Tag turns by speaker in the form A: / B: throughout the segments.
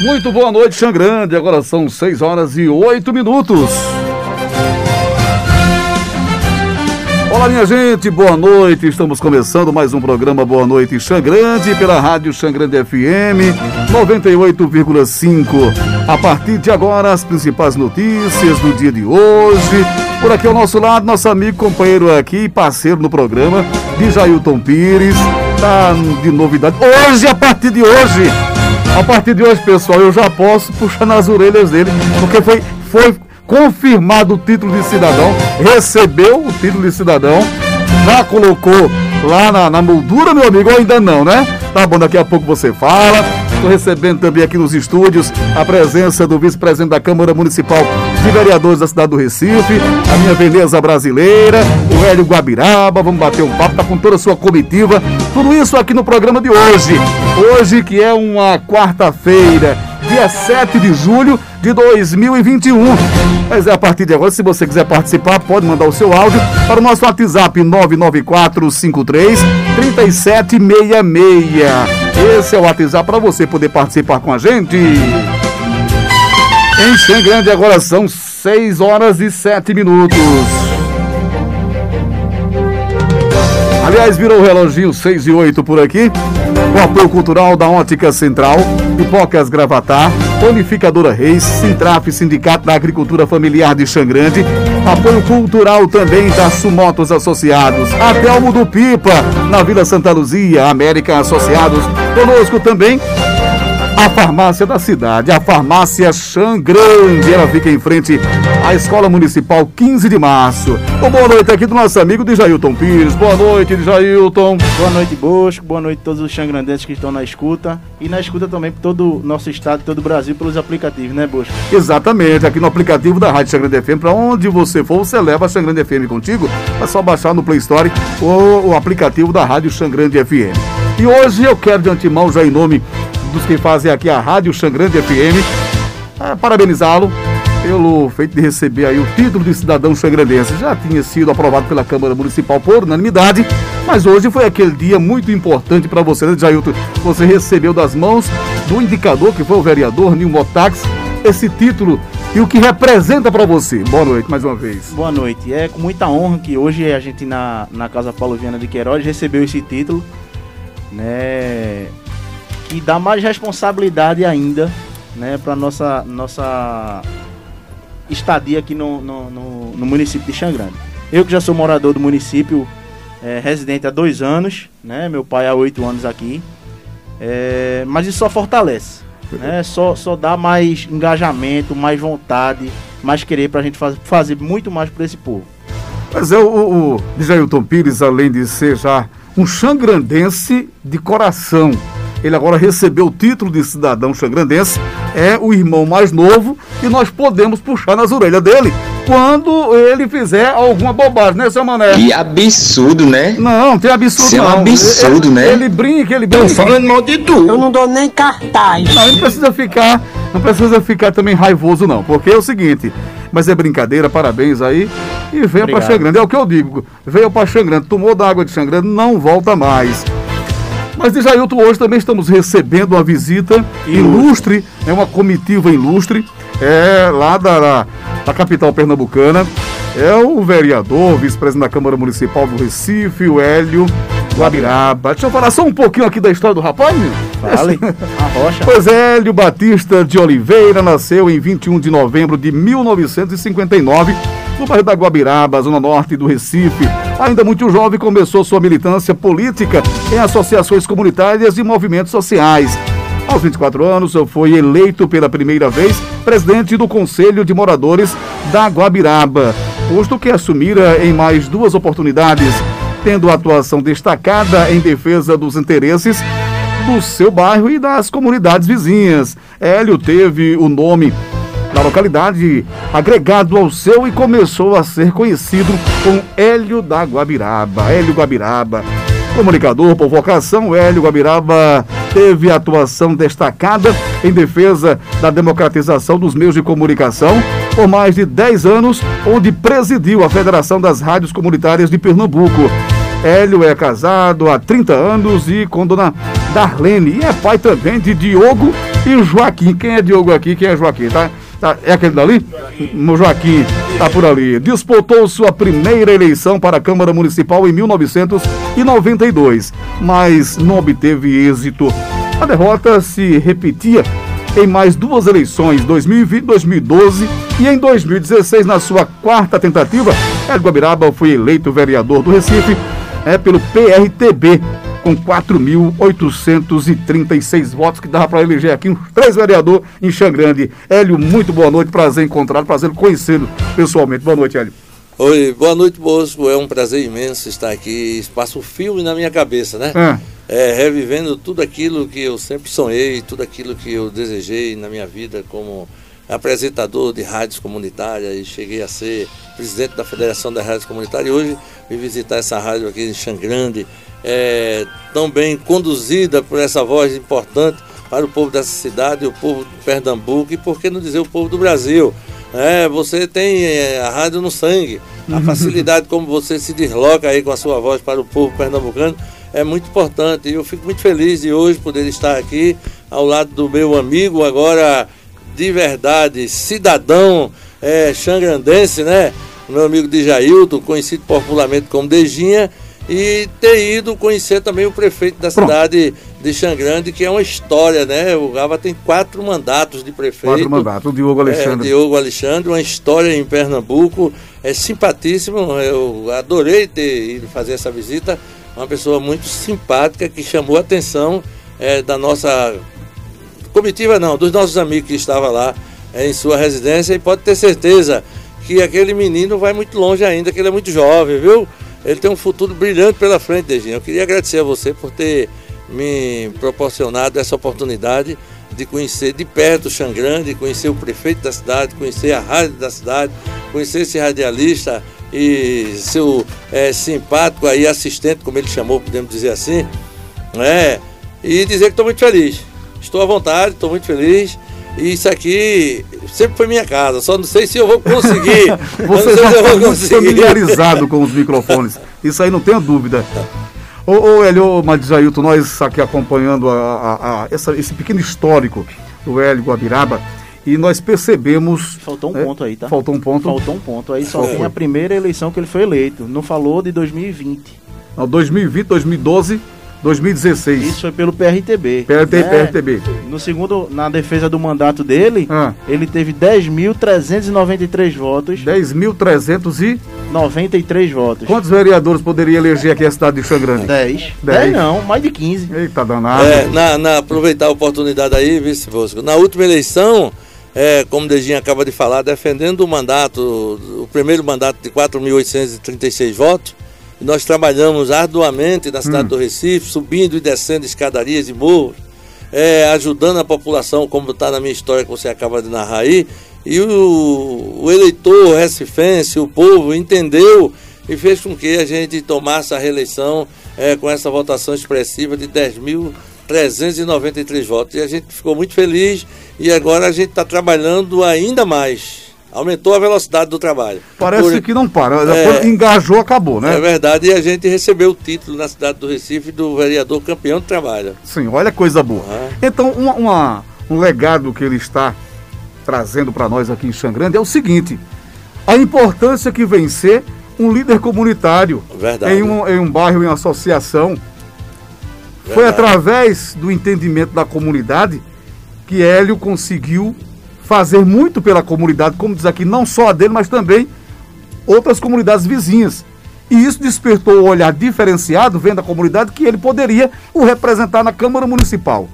A: Muito boa noite, Xangrande. Agora são 6 horas e 8 minutos. Olá, minha gente, boa noite. Estamos começando mais um programa Boa Noite Xangrande pela Rádio Xangrande FM 98,5. A partir de agora, as principais notícias do dia de hoje. Por aqui ao nosso lado, nosso amigo, companheiro aqui, parceiro no programa, de Jailton Pires. Tá de novidade. Hoje, a partir de hoje, a partir de hoje, pessoal, eu já posso puxar nas orelhas dele, porque foi, foi confirmado o título de cidadão, recebeu o título de cidadão, já colocou lá na, na moldura, meu amigo, ou ainda não, né? Tá bom, daqui a pouco você fala. Estou recebendo também aqui nos estúdios a presença do vice-presidente da Câmara Municipal de Vereadores da cidade do Recife, a minha Veneza brasileira, o Hélio Guabiraba. Vamos bater um papo, tá com toda a sua comitiva. Tudo isso aqui no programa de hoje. Hoje, que é uma quarta-feira, dia 7 de julho de 2021. Mas é a partir de agora, se você quiser participar, pode mandar o seu áudio para o nosso WhatsApp 99453 3766. Esse é o WhatsApp para você poder participar com a gente. Em Xangrande agora são 6 horas e 7 minutos. Aliás, virou o reloginho 6 e 8 por aqui. O apoio cultural da Ótica Central, Pipocas Gravatar, Unificadora Reis, Sintraf, Sindicato da Agricultura Familiar de Xangrande, apoio cultural também da Sumotos Associados, Atelmo do Pipa, na Vila Santa Luzia, América Associados, conosco também a farmácia da cidade, a farmácia Xangrande. Ela fica em frente à Escola Municipal 15 de Março. Uma boa noite aqui do nosso amigo Jailton Pires. Boa noite, Jailton.
B: Boa noite, Bosco. Boa noite a todos os xangrandenses que estão na escuta. E na escuta também por todo o nosso estado, todo o Brasil, pelos aplicativos, né, Bosco?
A: Exatamente, aqui no aplicativo da Rádio Xangrande FM, para onde você for, você leva a Xangrande FM contigo. É só baixar no Play Store o, o aplicativo da Rádio Xangrande FM. E hoje eu quero de antemão, já em nome dos que fazem aqui a Rádio Xangrande FM. É, parabenizá-lo pelo feito de receber aí o título de cidadão xangrandense. Já tinha sido aprovado pela Câmara Municipal por unanimidade, mas hoje foi aquele dia muito importante para você, né, Jailton? Você recebeu das mãos do indicador, que foi o vereador Nilmo Tax, esse título e o que representa para você. Boa noite mais uma vez.
B: Boa noite. É com muita honra que hoje a gente na, na Casa Paulo Viana de Queiroz recebeu esse título, né? E dá mais responsabilidade ainda né, para nossa nossa estadia aqui no, no, no, no, município de Xangrande. Eu que já sou morador do município, é, residente há dois anos, né, meu pai há oito anos aqui, é, mas isso só fortalece, né, só, só dá mais engajamento, mais vontade, mais querer para a gente faz, fazer muito mais por esse povo.
A: Mas é o, o, o Jailton Pires, além de ser já um xangrandense de coração, ele agora recebeu o título de cidadão xangrandense, é o irmão mais novo e nós podemos puxar nas orelhas dele quando ele fizer alguma bobagem, né, seu Mané?
C: Que absurdo, né?
A: Não, tem absurdo
C: Isso
A: não.
C: é um absurdo,
A: ele,
C: né?
A: Ele brinca, ele brinca.
C: Estão falando mal de tu.
D: Eu não dou nem cartaz.
A: Não, ele não precisa ficar, não precisa ficar também raivoso não, porque é o seguinte, mas é brincadeira, parabéns aí. E venha para Xangrande, é o que eu digo. Veio para Xangrande, tomou da água de Xangrande, não volta mais. Mas de Jailton, hoje também estamos recebendo uma visita ilustre, é uma comitiva ilustre, é lá da, da, da capital pernambucana. É o vereador, vice-presidente da Câmara Municipal do Recife, o Hélio Guabiraba. Deixa eu falar só um pouquinho aqui da história do rapaz, meu.
B: Fale, a rocha.
A: Pois é, Hélio Batista de Oliveira nasceu em 21 de novembro de 1959 no bairro da Guabiraba, zona norte do Recife. Ainda muito jovem, começou sua militância política em associações comunitárias e movimentos sociais. Aos 24 anos, foi eleito pela primeira vez presidente do Conselho de Moradores da Guabiraba, posto que assumira em mais duas oportunidades, tendo atuação destacada em defesa dos interesses do seu bairro e das comunidades vizinhas. Hélio teve o nome da localidade agregado ao seu e começou a ser conhecido com Hélio da Guabiraba. Hélio Guabiraba, comunicador por vocação, Hélio Guabiraba teve atuação destacada em defesa da democratização dos meios de comunicação por mais de 10 anos, onde presidiu a Federação das Rádios Comunitárias de Pernambuco. Hélio é casado há 30 anos e com dona Darlene e é pai também de Diogo E Joaquim, quem é Diogo aqui? Quem é Joaquim? Tá? Tá é aquele dali? O Joaquim tá por ali. Disputou sua primeira eleição para a Câmara Municipal em 1992, mas não obteve êxito. A derrota se repetia em mais duas eleições, 2020 e 2012, e em 2016, na sua quarta tentativa, Hélio Guabiraba foi eleito vereador do Recife é, pelo PRTB, com 4.836 votos, que dava para eleger aqui uns três vereadores em Xangrande. Hélio, muito boa noite, prazer encontrá-lo, prazer conhecê-lo pessoalmente. Boa noite, Hélio.
D: Oi, boa noite, Bosco. É um prazer imenso estar aqui. Um filme na minha cabeça, né? É. É, revivendo tudo aquilo que eu sempre sonhei, tudo aquilo que eu desejei na minha vida como apresentador de rádios comunitárias e cheguei a ser presidente da Federação das Rádios Comunitárias e hoje vim visitar essa rádio aqui em Xangrande, é, tão bem conduzida por essa voz importante para o povo dessa cidade, o povo de Pernambuco e por que não dizer o povo do Brasil. É, você tem é, a rádio no sangue, a facilidade como você se desloca aí com a sua voz para o povo pernambucano é muito importante. E eu fico muito feliz de hoje poder estar aqui ao lado do meu amigo, agora de verdade, cidadão é, xangrandense, né? Meu amigo de Jailton, conhecido popularmente como Dejinha, e ter ido conhecer também o prefeito da Pronto. cidade de Xangrande, que é uma história, né? O Gava tem quatro mandatos de prefeito.
A: Quatro mandatos, o Diogo Alexandre.
D: É, Diogo Alexandre, uma história em Pernambuco, é simpatíssimo, eu adorei ter ido fazer essa visita, uma pessoa muito simpática que chamou a atenção é, da nossa comitiva, não, dos nossos amigos que estavam lá é, em sua residência e pode ter certeza que aquele menino vai muito longe ainda, que ele é muito jovem, viu? Ele tem um futuro brilhante pela frente, Dejinho. Eu queria agradecer a você por ter me proporcionado essa oportunidade de conhecer de perto o Xangrande, conhecer o prefeito da cidade, conhecer a rádio da cidade, conhecer esse radialista e seu é, simpático aí assistente, como ele chamou, podemos dizer assim, né? E dizer que estou muito feliz. Estou à vontade, estou muito feliz. Isso aqui sempre foi minha casa, só não sei se eu vou conseguir.
A: Você já está muito familiarizado com os microfones, isso aí não tenho dúvida. Ô, ô Hélio, Madisailton, nós aqui acompanhando a, a, a, essa, esse pequeno histórico do Hélio Guabiraba, e nós percebemos.
B: Faltou um é, ponto aí, tá?
A: Faltou um ponto.
B: Faltou um ponto. Aí só tem a primeira eleição que ele foi eleito. Não falou de 2020.
A: Não, 2020, 2012. 2016.
B: Isso foi pelo PRTB.
A: PRT, né? PRTB.
B: No segundo, na defesa do mandato dele, ah. ele teve 10.393 votos.
A: 10.300 e
B: 93 votos.
A: Quantos vereadores poderia eleger aqui a cidade de Xangrande?
B: 10. 10 não, mais de 15.
A: Eita danado.
D: É, na, na, aproveitar a oportunidade aí, vice Bosco. Na última eleição, é, como o Dejinho acaba de falar, defendendo o mandato, o primeiro mandato de 4.836 votos, nós trabalhamos arduamente na cidade hum. do Recife, subindo e descendo escadarias e morros, é, ajudando a população, como está na minha história que você acaba de narrar aí. E o, o eleitor recifense, o povo, entendeu e fez com que a gente tomasse a reeleição é, com essa votação expressiva de 10.393 votos. E a gente ficou muito feliz e agora a gente está trabalhando ainda mais aumentou a velocidade do trabalho.
A: Parece Por... que não para, é, engajou, acabou, né?
D: É verdade, e a gente recebeu o título na cidade do Recife do vereador campeão de trabalho.
A: Sim, olha coisa boa. Ah. Então, uma, uma, um legado que ele está trazendo para nós aqui em Xangrande é o seguinte: a importância que vem ser um líder comunitário
D: verdade.
A: Em, um, em um bairro, em uma associação. Verdade. Foi através do entendimento da comunidade que Hélio conseguiu fazer muito pela comunidade, como diz aqui, não só a dele, mas também outras comunidades vizinhas. E isso despertou o olhar diferenciado, vendo a comunidade, que ele poderia o representar na Câmara Municipal.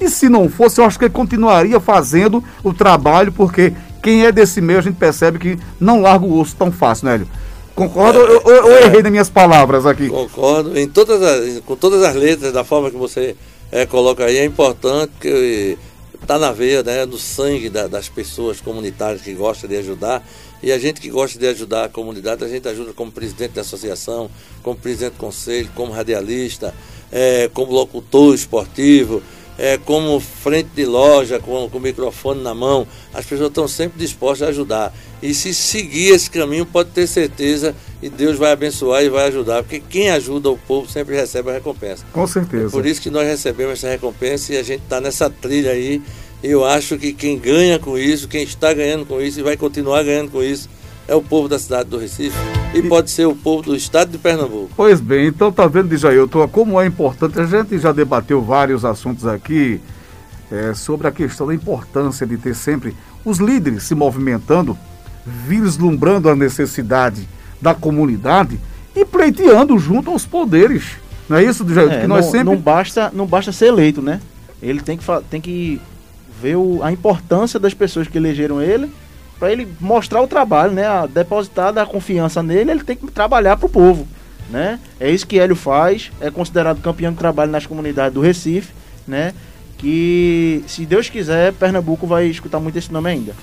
A: E se não fosse, eu acho que ele continuaria fazendo o trabalho, porque quem é desse meio a gente percebe que não larga o osso tão fácil, né, Hélio? Concordo ou eu, eu, eu, errei nas minhas palavras aqui?
D: Concordo. Em todas as, com todas as letras, da forma que você é, coloca aí, é importante que está na veia, né, no sangue da, das pessoas comunitárias que gostam de ajudar. E a gente que gosta de ajudar a comunidade, a gente ajuda como presidente da associação, como presidente do conselho, como radialista, é, como locutor esportivo, é, como frente de loja, com, com o microfone na mão. As pessoas estão sempre dispostas a ajudar. E se seguir esse caminho, pode ter certeza e Deus vai abençoar e vai ajudar, porque quem ajuda o povo sempre recebe a recompensa.
A: Com certeza. É
D: por isso que nós recebemos essa recompensa e a gente está nessa trilha aí E eu acho que quem ganha com isso, quem está ganhando com isso e vai continuar ganhando com isso, é o povo da cidade do Recife e, pode ser o povo do estado de Pernambuco.
A: Pois bem, então tá vendo, Jailton, como é importante, a gente já debateu vários assuntos aqui é, sobre a questão da importância de ter sempre os líderes se movimentando, vislumbrando a necessidade da comunidade e pleiteando junto aos poderes. Não é isso, Jailton?
B: É,
A: que
B: nós não, sempre... não, basta, não basta ser eleito, né? Ele tem que, tem que ver o, a importância das pessoas que elegeram ele para ele mostrar o trabalho, né? A depositar a confiança nele, ele tem que trabalhar para o povo, né? É isso que Hélio faz, é considerado campeão de trabalho nas comunidades do Recife, né? Que se Deus quiser, Pernambuco vai escutar muito esse nome ainda.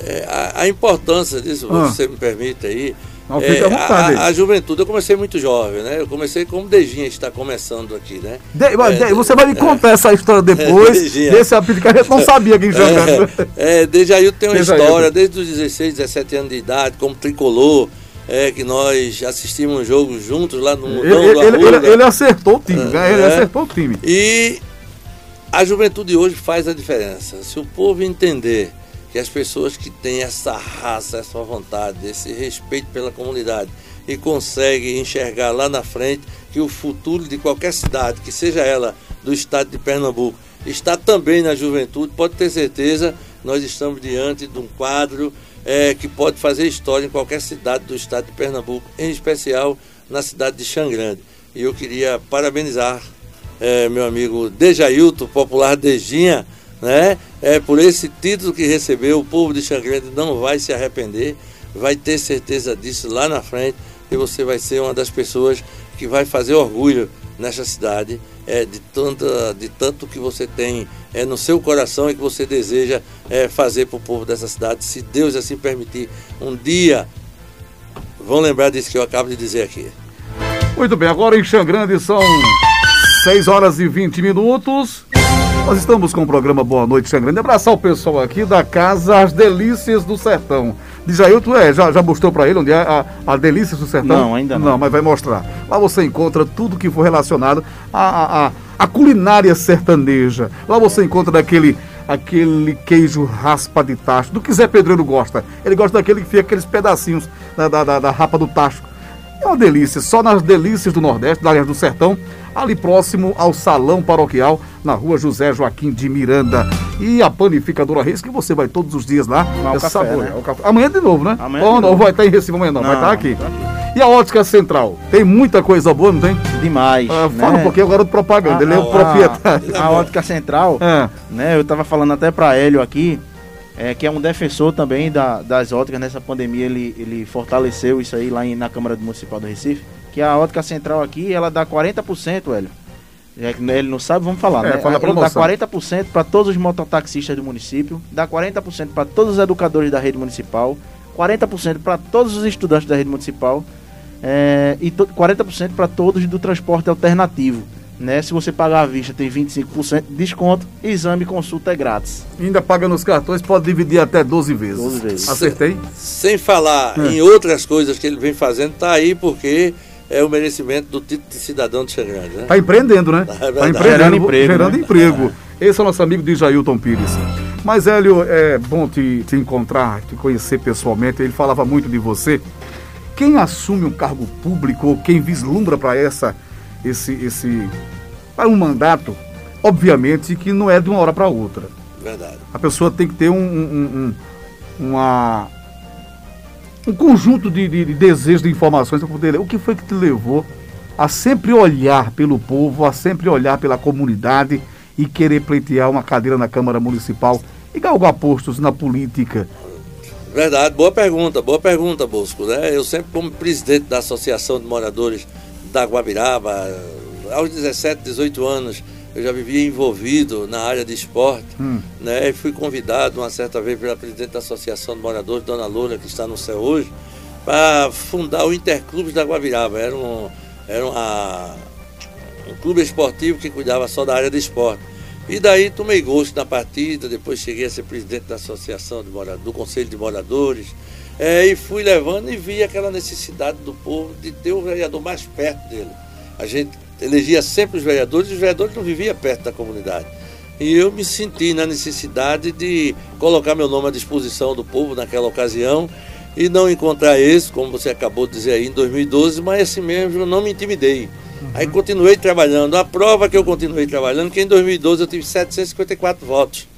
D: É, a, a, importância disso, ah. você me permite aí,
A: não, fica à vontade.
D: A, a, juventude, eu comecei muito jovem, né? Eu comecei como Dejinha está começando aqui, né?
A: De, é, você vai me contar é, essa história depois, desse apelido que a gente não sabia quem jogava.
D: É, é, Dejailton tem uma Dejailton. história, desde os 16, 17 anos de idade, como tricolor, é, que nós assistimos um jogo juntos lá no
A: Mundão ele, do ele, ele, ele, acertou o time, é, ele acertou o time.
D: E a juventude hoje faz a diferença. Se o povo entender que as pessoas que têm essa raça, essa vontade, esse respeito pela comunidade e conseguem enxergar lá na frente que o futuro de qualquer cidade, que seja ela do estado de Pernambuco, está também na juventude, pode ter certeza, nós estamos diante de um quadro é, que pode fazer história em qualquer cidade do estado de Pernambuco, em especial na cidade de Xangrande. E eu queria parabenizar é, meu amigo Dejailton, popular Dejinha, né? É por esse título que recebeu, o povo de Xangrande não vai se arrepender, vai ter certeza disso lá na frente e você vai ser uma das pessoas que vai fazer orgulho nessa cidade é, de, tanta, de tanto que você tem é, no seu coração e que você deseja é, fazer para o povo dessa cidade. Se Deus assim permitir, um dia vão lembrar disso que eu acabo de dizer aqui.
A: Muito bem, agora em Xangrande são 6 horas e 20 minutos. Nós estamos com o programa Boa Noite, Xangrande. Abraçar o pessoal aqui da Casa As Delícias do Sertão. Diz aí, tu é, já, já mostrou para ele onde é a, a Delícias do Sertão?
B: Não, ainda não.
A: Não, mas vai mostrar. Lá você encontra tudo que for relacionado à, culinária sertaneja. Lá você encontra daquele aquele queijo raspa de tacho, do que Zé Pedreiro gosta. Ele gosta daquele que fica aqueles pedacinhos da, da, da, da rapa do tacho. É uma delícia, só nas delícias do Nordeste, da área do Sertão, ali próximo ao Salão Paroquial, na rua José Joaquim de Miranda. E a panificadora Reis, que você vai todos os dias lá.
B: Mas é café, sabor, né?
A: é Amanhã de novo, né?
B: Amanhã Ou
A: não, vai estar em Recife amanhã não, não vai estar aqui. Tá aqui. E a ótica central? Tem muita coisa boa, não tem?
B: Demais. Ah,
A: fala né? um pouquinho agora do propaganda, a, ele é o proprietário.
B: A, a ótica central, é. né? Eu tava falando até para Hélio aqui, é, que é um defensor também da, das óticas nessa pandemia, ele, ele fortaleceu isso aí lá em, na Câmara Municipal do Recife, que a ótica central aqui, ela dá 40%, Hélio. Ele não sabe, vamos falar, é, né? Fala dá 40% para todos os mototaxistas do município, dá 40% para todos os educadores da rede municipal, 40% para todos os estudantes da rede municipal é, e 40% para todos do transporte alternativo. Né? Se você pagar à vista, tem 25% de desconto. Exame e consulta é grátis.
A: ainda paga nos cartões, pode dividir até 12 vezes. 12 vezes. Acertei?
D: Sem, sem falar é. em outras coisas que ele vem fazendo, tá aí porque é o merecimento do título de cidadão de Xangrande. Né?
A: Tá empreendendo, né? É tá empreendendo, gerando emprego. Gerando né? emprego. Esse é o nosso amigo de Jailton Pires. Mas, Hélio, é bom te, te encontrar, te conhecer pessoalmente. Ele falava muito de você. Quem assume um cargo público ou quem vislumbra para essa esse, esse para um mandato, obviamente que não é de uma hora para outra.
D: Verdade.
A: A pessoa tem que ter um, um, um uma, um conjunto de, de, de desejos, de informações para poder ler. O que foi que te levou a sempre olhar pelo povo, a sempre olhar pela comunidade e querer pleitear uma cadeira na Câmara Municipal e galgar postos na política?
D: Verdade, boa pergunta, boa pergunta, Bosco. Né? Eu sempre, como presidente da Associação de Moradores da Guabiraba. Aos 17, 18 anos, eu já vivia envolvido na área de esporte, hum. né? E fui convidado uma certa vez pela presidente da Associação de Moradores, Dona Loura, que está no céu hoje, para fundar o Interclubes da Guabiraba. Era, um, era uma, um clube esportivo que cuidava só da área de esporte. E daí tomei gosto na partida, depois cheguei a ser presidente da Associação de Moradores, do Conselho de Moradores, é, e fui levando e vi aquela necessidade do povo de ter o vereador mais perto dele. A gente elegia sempre os vereadores e os vereadores não viviam perto da comunidade. E eu me senti na necessidade de colocar meu nome à disposição do povo naquela ocasião e não encontrar esse, como você acabou de dizer aí, em 2012, mas assim mesmo eu não me intimidei. Uhum. Aí continuei trabalhando. A prova que eu continuei trabalhando, que em 2012 eu tive 754 votos.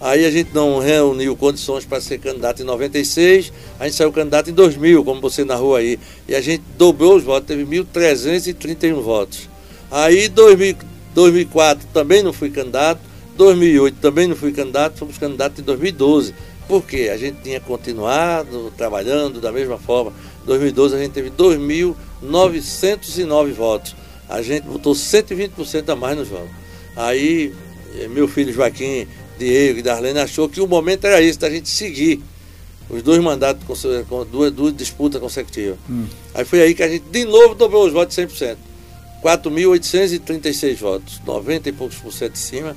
D: Aí a gente não reuniu condições para ser candidato em 96, a gente saiu candidato em 2000, como você narrou aí. E a gente dobrou os votos, teve 1.331 votos. Aí 2000, 2004 também não fui candidato, 2008 também não fui candidato, fomos candidatos em 2012. Por quê? A gente tinha continuado trabalhando da mesma forma. Em 2012 a gente teve 2.909 votos. A gente votou 120% a mais nos votos. Aí eh, meu filho Joaquim Diego e Darlene achou que o momento era esse, da gente seguir os dois mandatos com duas, duas disputas consecutivas. Hum. Aí foi aí que a gente de novo dobrou os votos de 100%. 4.836 votos, 90 e poucos por cento de cima.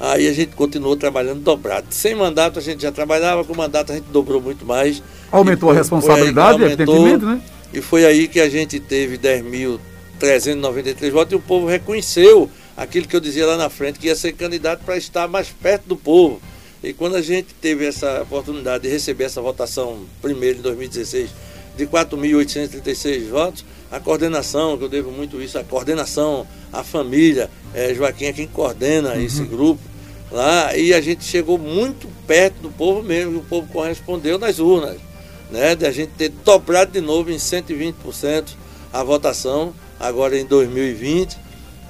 D: Aí a gente continuou trabalhando dobrado. Sem mandato a gente já trabalhava, com mandato a gente dobrou muito mais.
A: Aumentou foi, a responsabilidade, aumentou, evidentemente, né?
D: E foi aí que a gente teve 10.393 votos e o povo reconheceu aquilo que eu dizia lá na frente, que ia ser candidato para estar mais perto do povo. E quando a gente teve essa oportunidade de receber essa votação primeiro em 2016 de 4.836 votos, a coordenação, que eu devo muito isso, a coordenação, a família, é, Joaquim é quem coordena uhum. esse grupo lá, e a gente chegou muito perto do povo mesmo, e o povo correspondeu nas urnas, né? De a gente ter dobrado de novo em 120% a votação, agora em 2020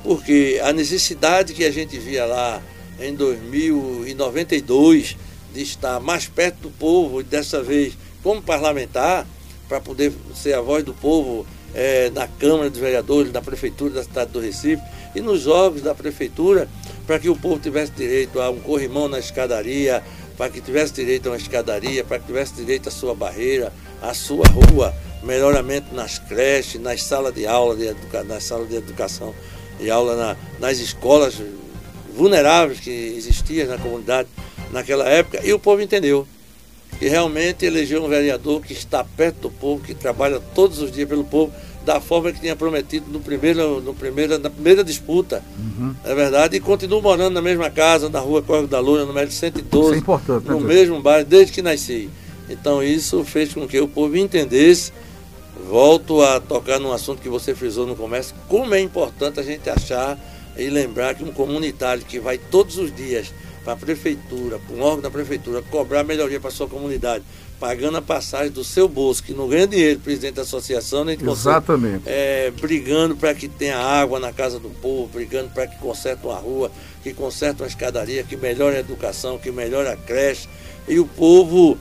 D: porque a necessidade que a gente via lá em 2092 de estar mais perto do povo e dessa vez como parlamentar, para poder ser a voz do povo é, na Câmara dos Vereadores, na Prefeitura da cidade do Recife e nos órgãos da Prefeitura, para que o povo tivesse direito a um corrimão na escadaria, para que tivesse direito a uma escadaria, para que tivesse direito à sua barreira, à sua rua, melhoramento nas creches, nas salas de aula, de educa nas salas de educação e aula na, nas escolas vulneráveis que existiam na comunidade naquela época, e o povo entendeu que realmente elegeu um vereador que está perto do povo, que trabalha todos os dias pelo povo, da forma que tinha prometido no primeiro, no primeiro, na primeira disputa. Uhum. É verdade? E continua morando na mesma casa, na rua Córrego da Luna, número 112. Isso é né, no mesmo bairro, desde que nasci. Então isso fez com que o povo entendesse volto a tocar num assunto que você frisou no começo, como é importante a gente achar e lembrar que um comunitário que vai todos os dias para a prefeitura, para um órgão da prefeitura, cobrar melhoria para a sua comunidade, pagando a passagem do seu bolso, que não ganha dinheiro, presidente da associação, nem
A: Exatamente.
D: é, brigando para que tenha água na casa do povo, brigando para que conserte uma rua, que conserte uma escadaria, que melhore a educação, que melhore a creche. E o povo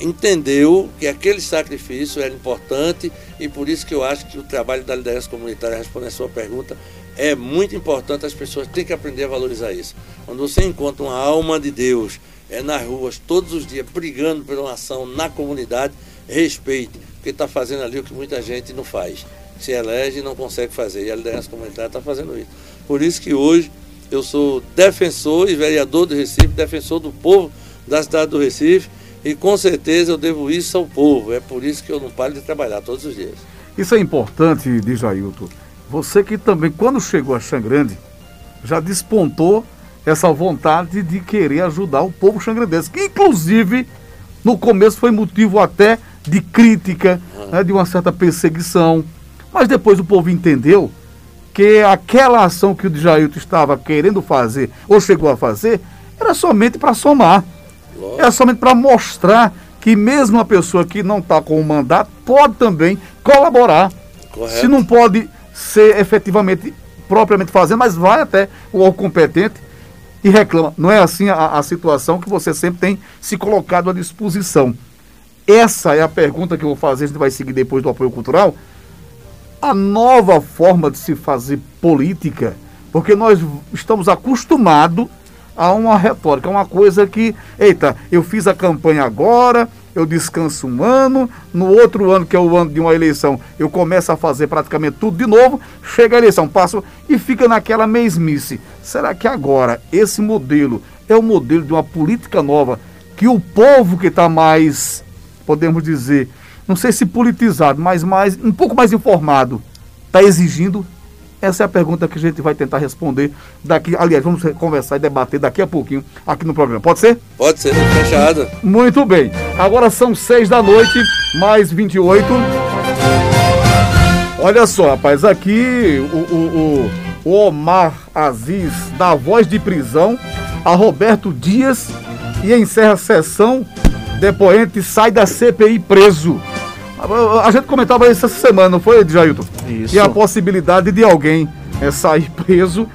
D: entendeu que aquele sacrifício era importante e por isso que eu acho que o trabalho da liderança comunitária, respondendo a sua pergunta, é muito importante, as pessoas têm que aprender a valorizar isso. Quando você encontra uma alma de Deus é nas ruas todos os dias brigando por uma ação na comunidade, respeite, porque está fazendo ali o que muita gente não faz. Se elege e não consegue fazer. E a liderança comunitária está fazendo isso. Por isso que hoje eu sou defensor e vereador do Recife, defensor do povo da cidade do Recife, e com certeza eu devo isso ao povo. É por isso que eu não paro de trabalhar todos os dias.
A: Isso é importante, diz Jailton. Você que também, quando chegou a Xangrande, já despontou essa vontade de querer ajudar o povo xangrandense, que inclusive no começo foi motivo até de crítica, uhum. né, de uma certa perseguição. Mas depois o povo entendeu que aquela ação que o Jailton estava querendo fazer, ou chegou a fazer, era somente para somar. É somente para mostrar que mesmo uma pessoa que não está com o mandato pode também colaborar. Correto. Se não pode ser efetivamente, propriamente fazendo, mas vai até o competente e reclama. Não é assim a, a situação que você sempre tem se colocado à disposição. Essa é a pergunta que eu vou fazer, a gente vai seguir depois do apoio cultural. A nova forma de se fazer política, porque nós estamos acostumados a uma retórica, uma coisa que, eita, eu fiz a campanha agora, eu descanso um ano, no outro ano, que é o ano de uma eleição, eu começo a fazer praticamente tudo de novo, chega a eleição, passo e fica naquela mesmice. Será que agora esse modelo é o modelo de uma política nova que o povo que está mais, podemos dizer, não sei se politizado, mas mais, um pouco mais informado, está exigindo? Essa é a pergunta que a gente vai tentar responder daqui. Aliás, vamos conversar e debater daqui a pouquinho aqui no programa. Pode ser?
D: Pode ser, fechado.
A: Muito bem. Agora são seis da noite, mais 28. Olha só, rapaz, aqui o, o, o Omar Aziz dá voz de prisão a Roberto Dias e encerra a sessão. Depoente sai da CPI preso. A gente comentava isso essa semana, não foi, Jailton? Isso. E a possibilidade de alguém é, sair preso.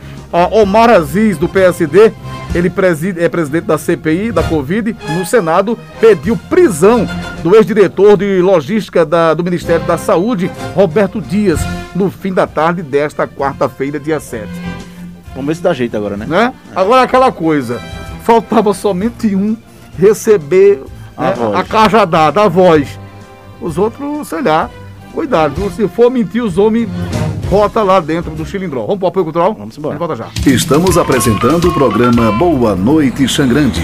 A: Omar Aziz, do PSD, ele preside, é presidente da CPI, da Covid, no Senado, pediu prisão do ex-diretor de logística da, do Ministério da Saúde, Roberto Dias, no fim da tarde desta quarta-feira, dia 7.
B: Vamos ver se dá jeito agora, né?
A: né? Agora aquela coisa, faltava somente um receber a, né, a cajadada, a voz. Os outros, sei lá, cuidado, se for mentir, os homens bota lá dentro do cilindró. Vamos para o apoio cultural?
B: Vamos embora.
A: Volta já.
E: Estamos apresentando o programa Boa Noite Xangrande.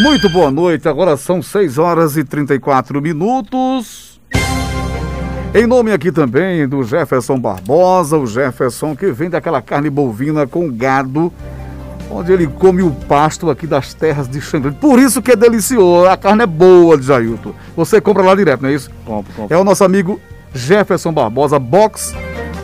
A: Muito boa noite, agora são 6 horas e 34 minutos. Em nome aqui também do Jefferson Barbosa, o Jefferson que vende aquela carne bovina com gado onde ele come o pasto aqui das terras de Xangrande. Por isso que é delicioso, a carne é boa de Jailton. Você compra lá direto, não é isso?
B: Compro, compro.
A: É o nosso amigo Jefferson Barbosa, box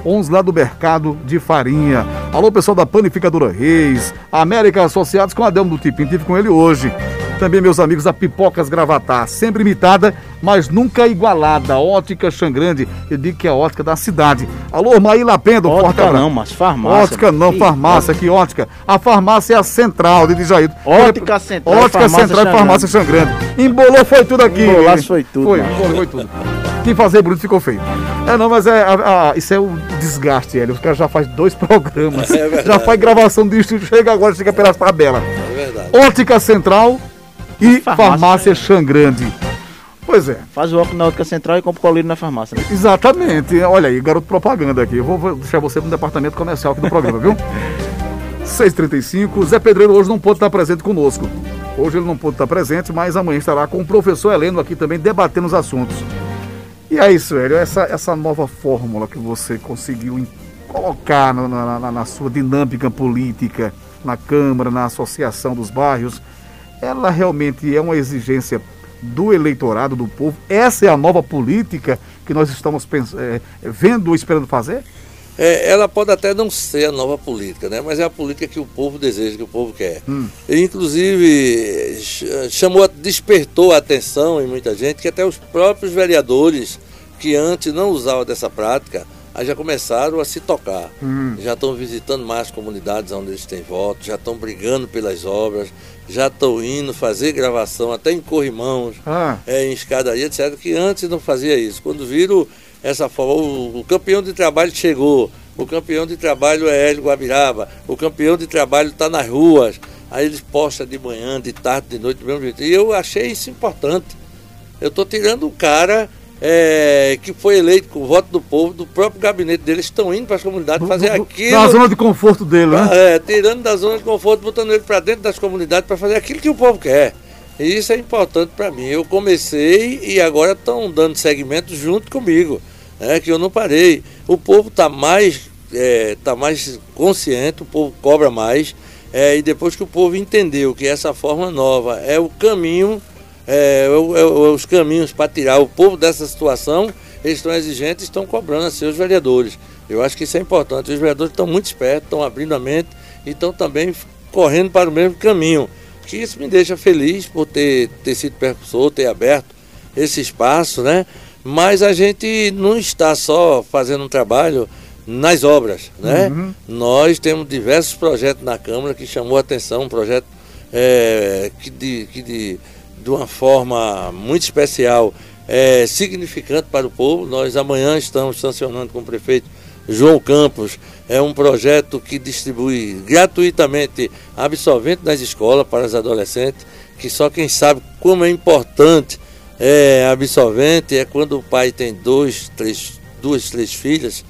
A: 11 lá do mercado de farinha. Alô, pessoal da Panificadora Reis, América Associados com a Delmo do Tipim, tive com ele hoje. Também meus amigos da Pipocas Gravatar, sempre imitada, mas nunca igualada. Ótica Xangrande, eu digo que é a ótica da cidade. Alô, Maíla Pendo,
B: Ótica não, mas farmácia.
A: Ótica não, farmácia, que ótica. A farmácia é a central de Jair.
B: Ótica Central.
A: Ótica Central e Farmácia Xangrande. Embolou foi tudo aqui.
B: Embolou foi tudo.
A: Foi, embolou foi tudo. Quem fazer bonito ficou feio. É, não, mas é, a, a, isso é o desgaste, Hélio. Os caras já faz dois programas. É já faz gravação disso, chega agora, chega pelas tabelas. É verdade. Ótica Central e farmácia, farmácia Xangrande. Pois é.
B: Faz o óculos na ótica central e compra o colírio na farmácia. Né?
A: Exatamente. Olha aí, garoto propaganda aqui. Eu vou deixar você no departamento comercial aqui do programa, viu? 6h35. Zé Pedreiro hoje não pôde estar presente conosco. Hoje ele não pôde estar presente, mas amanhã estará com o professor Heleno aqui também debatendo os assuntos. E é isso, Hélio. Essa, essa nova fórmula que você conseguiu colocar na, na, na sua dinâmica política, na Câmara, na Associação dos Bairros ela realmente é uma exigência do eleitorado, do povo? Essa é a nova política que nós estamos é, vendo ou esperando fazer?
D: É, ela pode até não ser a nova política, né? mas é a política que o povo deseja, que o povo quer. Hum. E, inclusive, chamou, despertou a atenção em muita gente que até os próprios vereadores que antes não usavam dessa prática aí já começaram a se tocar. Hum. Já estão visitando mais comunidades onde eles têm votos, já estão brigando pelas obras, já estão indo fazer gravação até em corrimãos, ah. é, em escadaria, etc., que antes não fazia isso. Quando viram essa forma, o, o campeão de trabalho chegou, o campeão de trabalho é Hélio Guabiraba, o campeão de trabalho está nas ruas, aí eles postam de manhã, de tarde, de noite, do mesmo jeito. E eu achei isso importante. Eu estou tirando um cara é, que foi eleito com o voto do povo, do próprio gabinete deles, estão indo para as comunidades fazer aquilo.
A: Na zona de conforto dele, né?
D: É, tirando da zona de conforto, botando ele para dentro das comunidades para fazer aquilo que o povo quer. E isso é importante para mim. Eu comecei e agora estão dando segmento junto comigo, né, que eu não parei. O povo está mais, é, tá mais consciente, o povo cobra mais. É, e depois que o povo entendeu que essa forma nova é o caminho é, os caminhos para tirar o povo dessa situação, eles estão exigentes e estão cobrando a seus vereadores. Eu acho que isso é importante. Os vereadores estão muito espertos, estão abrindo a mente e estão também correndo para o mesmo caminho. Que isso me deixa feliz por ter, ter sido percussor, ter aberto esse espaço, né? Mas a gente não está só fazendo um trabalho nas obras, né? Uhum. Nós temos diversos projetos na Câmara que chamou a atenção, um projeto é, que, de, que de de uma forma muito especial, é, significante para o povo. Nós amanhã estamos sancionando com o prefeito João Campos é um projeto que distribui gratuitamente absorvente nas escolas para os adolescentes, que só quem sabe como é importante é, absorvente é quando o pai tem dois, três, duas, três filhas,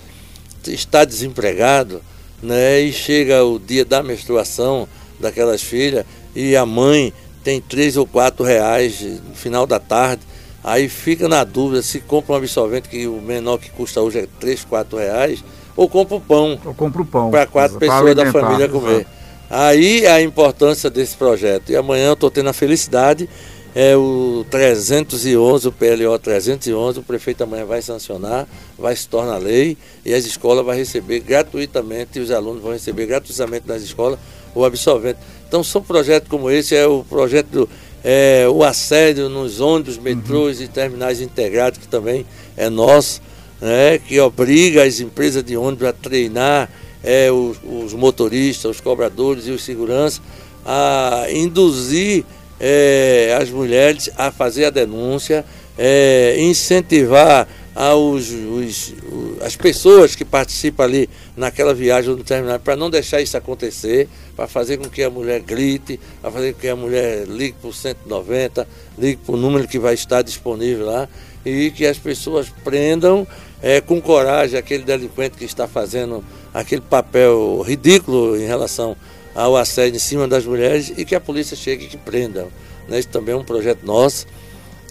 D: está desempregado, né, e chega o dia da menstruação daquelas filhas e a mãe tem três ou quatro reais no final da tarde. Aí fica na dúvida se compra um absorvente que o menor que custa hoje é três, quatro reais, ou compra o pão.
A: Ou compra o pão.
D: Para quatro pessoas da família comer. Exato. Aí a importância desse projeto. E amanhã eu estou tendo a felicidade é o 311, o PLO 311, o prefeito amanhã vai sancionar, vai se tornar lei e as escolas vão receber gratuitamente, e os alunos vão receber gratuitamente nas escolas o absolvente. Então são projetos como esse, é o projeto do é, o assédio nos ônibus, metrôs uhum. e terminais integrados, que também é nosso, né, que obriga as empresas de ônibus a treinar é, os, os motoristas, os cobradores e os seguranças a induzir é, as mulheres a fazer a denúncia, é, incentivar aos, os, as pessoas que participam ali naquela viagem no terminal para não deixar isso acontecer, para fazer com que a mulher grite, para fazer com que a mulher ligue por 190, ligue para o número que vai estar disponível lá e que as pessoas prendam é, com coragem aquele delinquente que está fazendo aquele papel ridículo em relação ao assédio em cima das mulheres e que a polícia chegue e que prenda. Né? Isso também é um projeto nosso.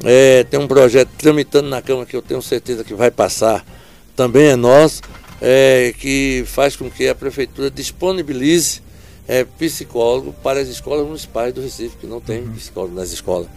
D: É, tem um projeto tramitando na Câmara que eu tenho certeza que vai passar, também é nosso, é, que faz com que a Prefeitura disponibilize é, psicólogo para as escolas municipais do Recife, que não tem uhum. psicólogo nas escolas.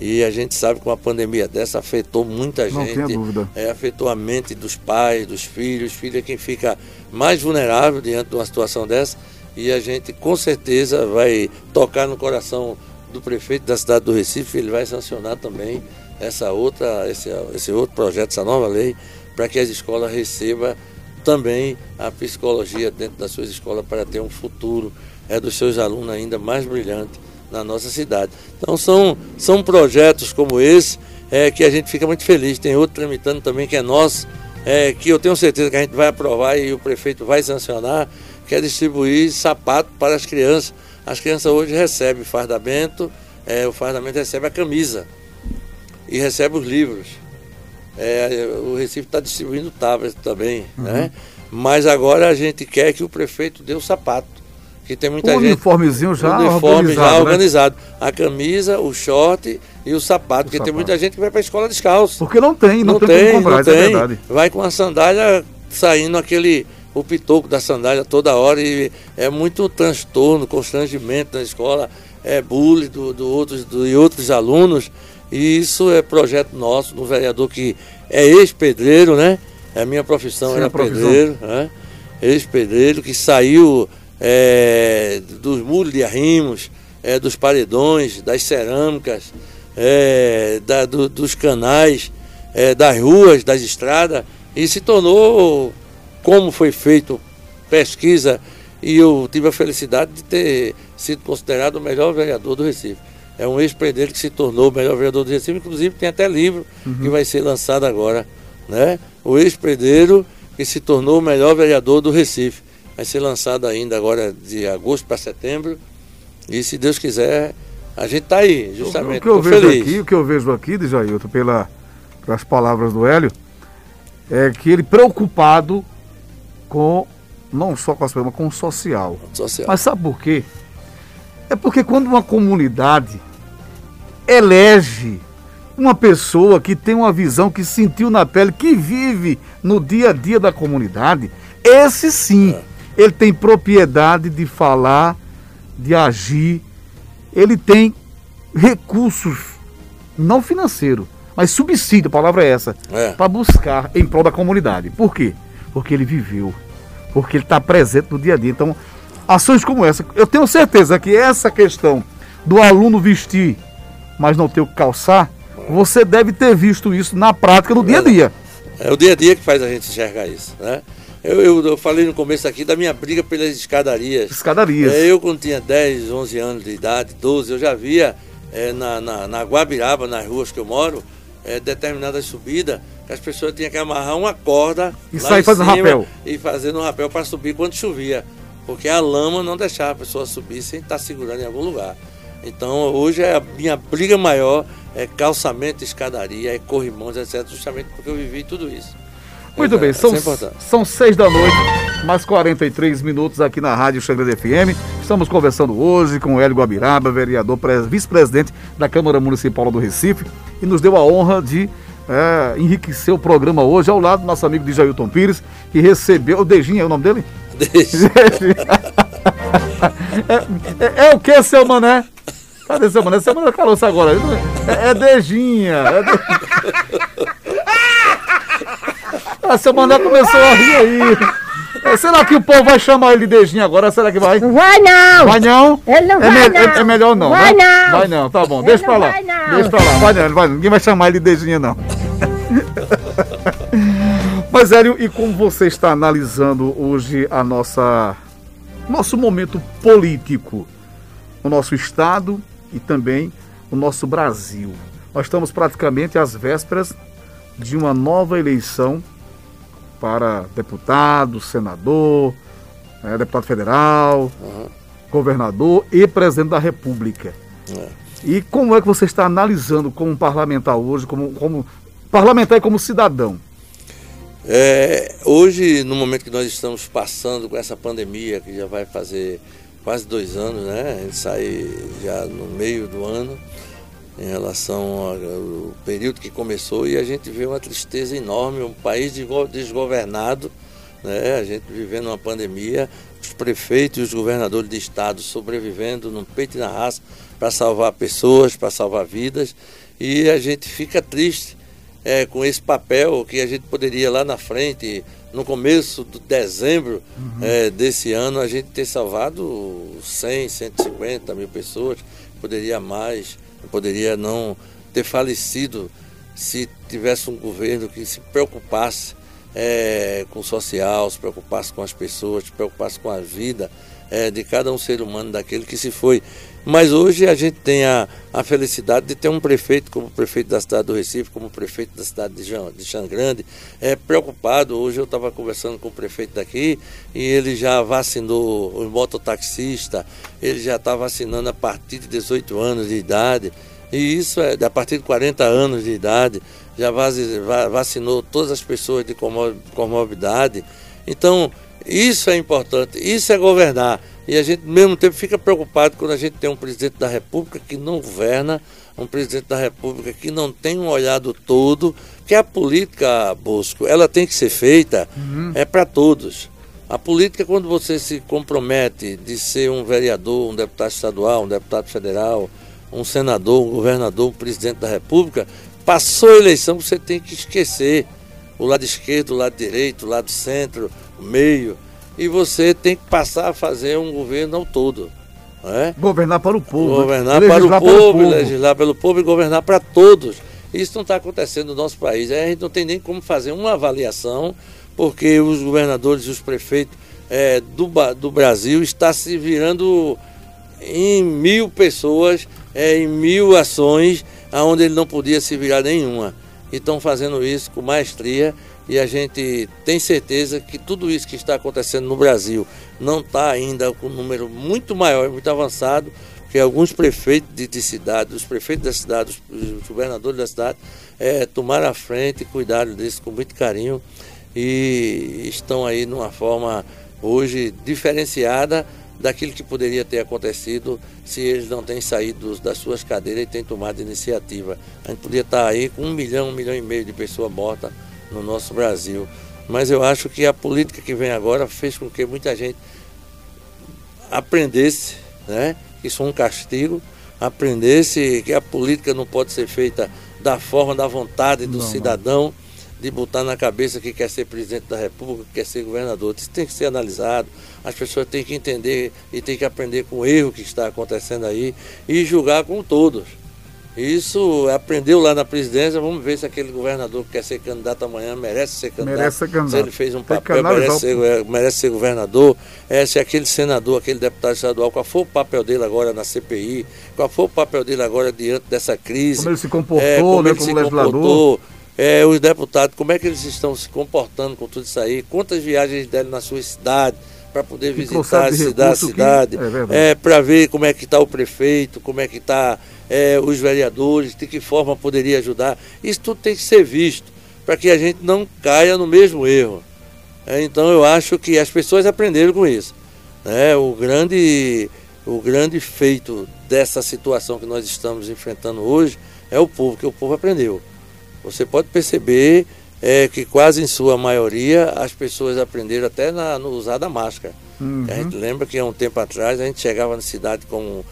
D: E a gente sabe que uma pandemia dessa afetou muita gente. Não dúvida. É, afetou a mente dos pais, dos filhos. Filho é quem fica mais vulnerável diante de uma situação dessa e a gente com certeza vai tocar no coração do prefeito da cidade do Recife, ele vai sancionar também essa outra, esse, esse outro projeto, essa nova lei, para que as escolas recebam também a psicologia dentro das suas escolas para ter um futuro é, dos seus alunos ainda mais brilhante na nossa cidade. Então são, são projetos como esse é, que a gente fica muito feliz. Tem outro tramitando também que é nosso, é, que eu tenho certeza que a gente vai aprovar e o prefeito vai sancionar, quer distribuir sapato para as crianças. As crianças hoje recebem fardamento, é, o fardamento recebe a camisa e recebe os livros. É, o Recife está distribuindo tablet também, uhum. né? Mas agora a gente quer que o prefeito dê o sapato. Que tem muita o gente.
A: uniformezinho já
D: uniforme organizado. Já né? organizado. A camisa, o short e o sapato. O porque sapato. tem muita gente que vai para a escola descalço.
A: Porque não tem, não, não tem, tem comprar, não
D: é tem. Vai com a sandália saindo aquele o pitoco da sandália toda hora e é muito transtorno, constrangimento na escola, é bullying do, do outros, do, de outros alunos. E isso é projeto nosso, do vereador que é ex-pedreiro, né? É a minha profissão Sim, era pedreiro, né? Ex-pedreiro que saiu é, dos muros de arrimos, é, dos paredões, das cerâmicas, é, da, do, dos canais, é, das ruas, das estradas, e se tornou como foi feito pesquisa e eu tive a felicidade de ter sido considerado o melhor vereador do Recife. É um ex-presidente que se tornou o melhor vereador do Recife, inclusive tem até livro uhum. que vai ser lançado agora. Né? O ex-predeiro que se tornou o melhor vereador do Recife. Vai ser lançado ainda agora de agosto para setembro. E se Deus quiser, a gente está aí, justamente.
A: O, que eu vejo feliz. aqui, o que eu vejo aqui, Jailton, pela, pelas palavras do Hélio, é que ele preocupado com não só com as pessoas, mas com o social. social. Mas sabe por quê? É porque quando uma comunidade elege uma pessoa que tem uma visão, que sentiu na pele, que vive no dia a dia da comunidade, esse sim, é. ele tem propriedade de falar, de agir, ele tem recursos, não financeiro, mas subsídio, a palavra é essa, é. para buscar em prol da comunidade. Por quê? Porque ele viveu, porque ele está presente no dia a dia. Então, ações como essa, eu tenho certeza que essa questão do aluno vestir, mas não ter o que calçar, você deve ter visto isso na prática no dia a dia.
D: É o dia a dia que faz a gente enxergar isso, né? Eu, eu, eu, falei no começo aqui da minha briga pelas escadarias.
A: Escadarias.
D: É, eu, quando tinha 10, 11 anos de idade, 12, eu já via é, na, na, na Guabiraba, nas ruas que eu moro, é, determinadas subidas, as pessoas tinham que amarrar uma corda
A: e sair fazendo rapel.
D: E fazendo um rapel para subir quando chovia. Porque a lama não deixava a pessoa subir sem estar segurando em algum lugar. Então hoje é a minha briga maior é calçamento, escadaria, é corrimões, etc. Justamente porque eu vivi tudo isso.
A: Muito bem, são, é são seis da noite, mais 43 minutos aqui na Rádio Xangrande FM. Estamos conversando hoje com o Hélio Guabiraba, vereador, vice-presidente da Câmara Municipal do Recife, e nos deu a honra de é, enriquecer o programa hoje ao lado do nosso amigo Jailton Pires, que recebeu. O Dejinho é o nome dele? Dejinho. é, é, é, o que, seu mané? Cadê seu mané? Seu mané calou-se agora. É, é Dejinha. É de... ah, seu mané começou a rir aí. É, será que o povo vai chamar ele de Dejinha agora? Será que vai?
F: Vai não!
A: Vai não?
F: Ele não
A: é
F: vai
A: me,
F: não.
A: É, é, melhor não.
F: Vai
A: né?
F: não.
A: Vai não, tá bom. Deixa pra lá.
F: Vai não.
A: Deixa pra lá. Vai não, vai, ninguém vai chamar ele de Dejinha não. Mas, Hélio, e como você está analisando hoje a nossa nosso momento político, o nosso estado e também o nosso Brasil? Nós estamos praticamente às vésperas de uma nova eleição para deputado, senador, né, deputado federal, uhum. governador e presidente da República. É. E como é que você está analisando como parlamentar hoje, como, como parlamentar e como cidadão?
D: É, hoje, no momento que nós estamos passando com essa pandemia, que já vai fazer quase dois anos, né? A gente sai já no meio do ano, em relação ao período que começou, e a gente vê uma tristeza enorme, um país desgovernado, né? a gente vivendo uma pandemia, os prefeitos e os governadores de estado sobrevivendo no peito e na raça para salvar pessoas, para salvar vidas, e a gente fica triste é, com esse papel que a gente poderia lá na frente, no começo de dezembro uhum. é, desse ano, a gente ter salvado 100, 150 mil pessoas, poderia mais, poderia não ter falecido se tivesse um governo que se preocupasse é, com o social, se preocupasse com as pessoas, se preocupasse com a vida é, de cada um ser humano daquele que se foi. Mas hoje a gente tem a, a felicidade de ter um prefeito como o prefeito da cidade do Recife, como o prefeito da cidade de, Jean, de Xangrande, é, preocupado. Hoje eu estava conversando com o prefeito daqui e ele já vacinou os mototaxistas, ele já está vacinando a partir de 18 anos de idade. E isso é a partir de 40 anos de idade, já vacinou todas as pessoas de comorbidade. Então, isso é importante, isso é governar. E a gente, ao mesmo tempo, fica preocupado quando a gente tem um presidente da República que não governa, um presidente da República que não tem um olhado todo, que a política, Bosco, ela tem que ser feita uhum. é para todos. A política, quando você se compromete de ser um vereador, um deputado estadual, um deputado federal, um senador, um governador, um presidente da República, passou a eleição, você tem que esquecer o lado esquerdo, o lado direito, o lado centro, meio e você tem que passar a fazer um governo ao todo. É?
A: Governar para o povo.
D: Né? Governar para o, povo, povo, legislar pelo povo e governar para todos. Isso não está acontecendo no nosso país. É, a gente não tem nem como fazer uma avaliação, porque os governadores e os prefeitos é, do, do Brasil estão se virando em mil pessoas, é, em mil ações, onde ele não podia se virar nenhuma. E estão fazendo isso com maestria e a gente tem certeza que tudo isso que está acontecendo no Brasil não está ainda com um número muito maior, muito avançado, que alguns prefeitos de, de cidade, os prefeitos da cidade, os, governadores da cidade, é, tomaram a frente e cuidaram disso com muito carinho e estão aí numa forma hoje diferenciada daquilo que poderia ter acontecido se eles não têm saído das suas cadeiras e têm tomado iniciativa. A gente podia estar aí com um milhão, um milhão e meio de pessoas mortas no nosso Brasil. Mas eu acho que a política que vem agora fez com que muita gente aprendesse, né? Isso é um castigo, aprendesse que a política não pode ser feita da forma da vontade do não, cidadão, de botar na cabeça que quer ser presidente da República, que quer ser governador. Isso tem que ser analisado. As pessoas têm que entender e têm que aprender com o erro que está acontecendo aí e julgar com todos. Isso aprendeu lá na presidência. Vamos ver se aquele governador que quer ser candidato amanhã merece ser candidato.
A: Merece ser candidato.
D: Se ele fez um papel, merece ser, merece ser governador. É, se aquele senador, aquele deputado estadual, qual foi o papel dele agora na CPI? Qual foi o papel dele agora diante dessa crise?
A: Como ele se comportou, é, como né, ele como se legislador. Comportou,
D: é, os deputados, como é que eles estão se comportando com tudo isso aí? Quantas viagens deram na sua cidade? Para poder que visitar a cidade, a cidade é, é para ver como é que está o prefeito, como é que está é, os vereadores, de que forma poderia ajudar. Isso tudo tem que ser visto para que a gente não caia no mesmo erro. É, então eu acho que as pessoas aprenderam com isso. Né? O, grande, o grande feito dessa situação que nós estamos enfrentando hoje é o povo, que o povo aprendeu. você pode perceber é, que quase em sua maioria as pessoas aprenderam até na, no usar da máscara. Uhum. A gente lembra que há um tempo atrás a gente chegava na cidade como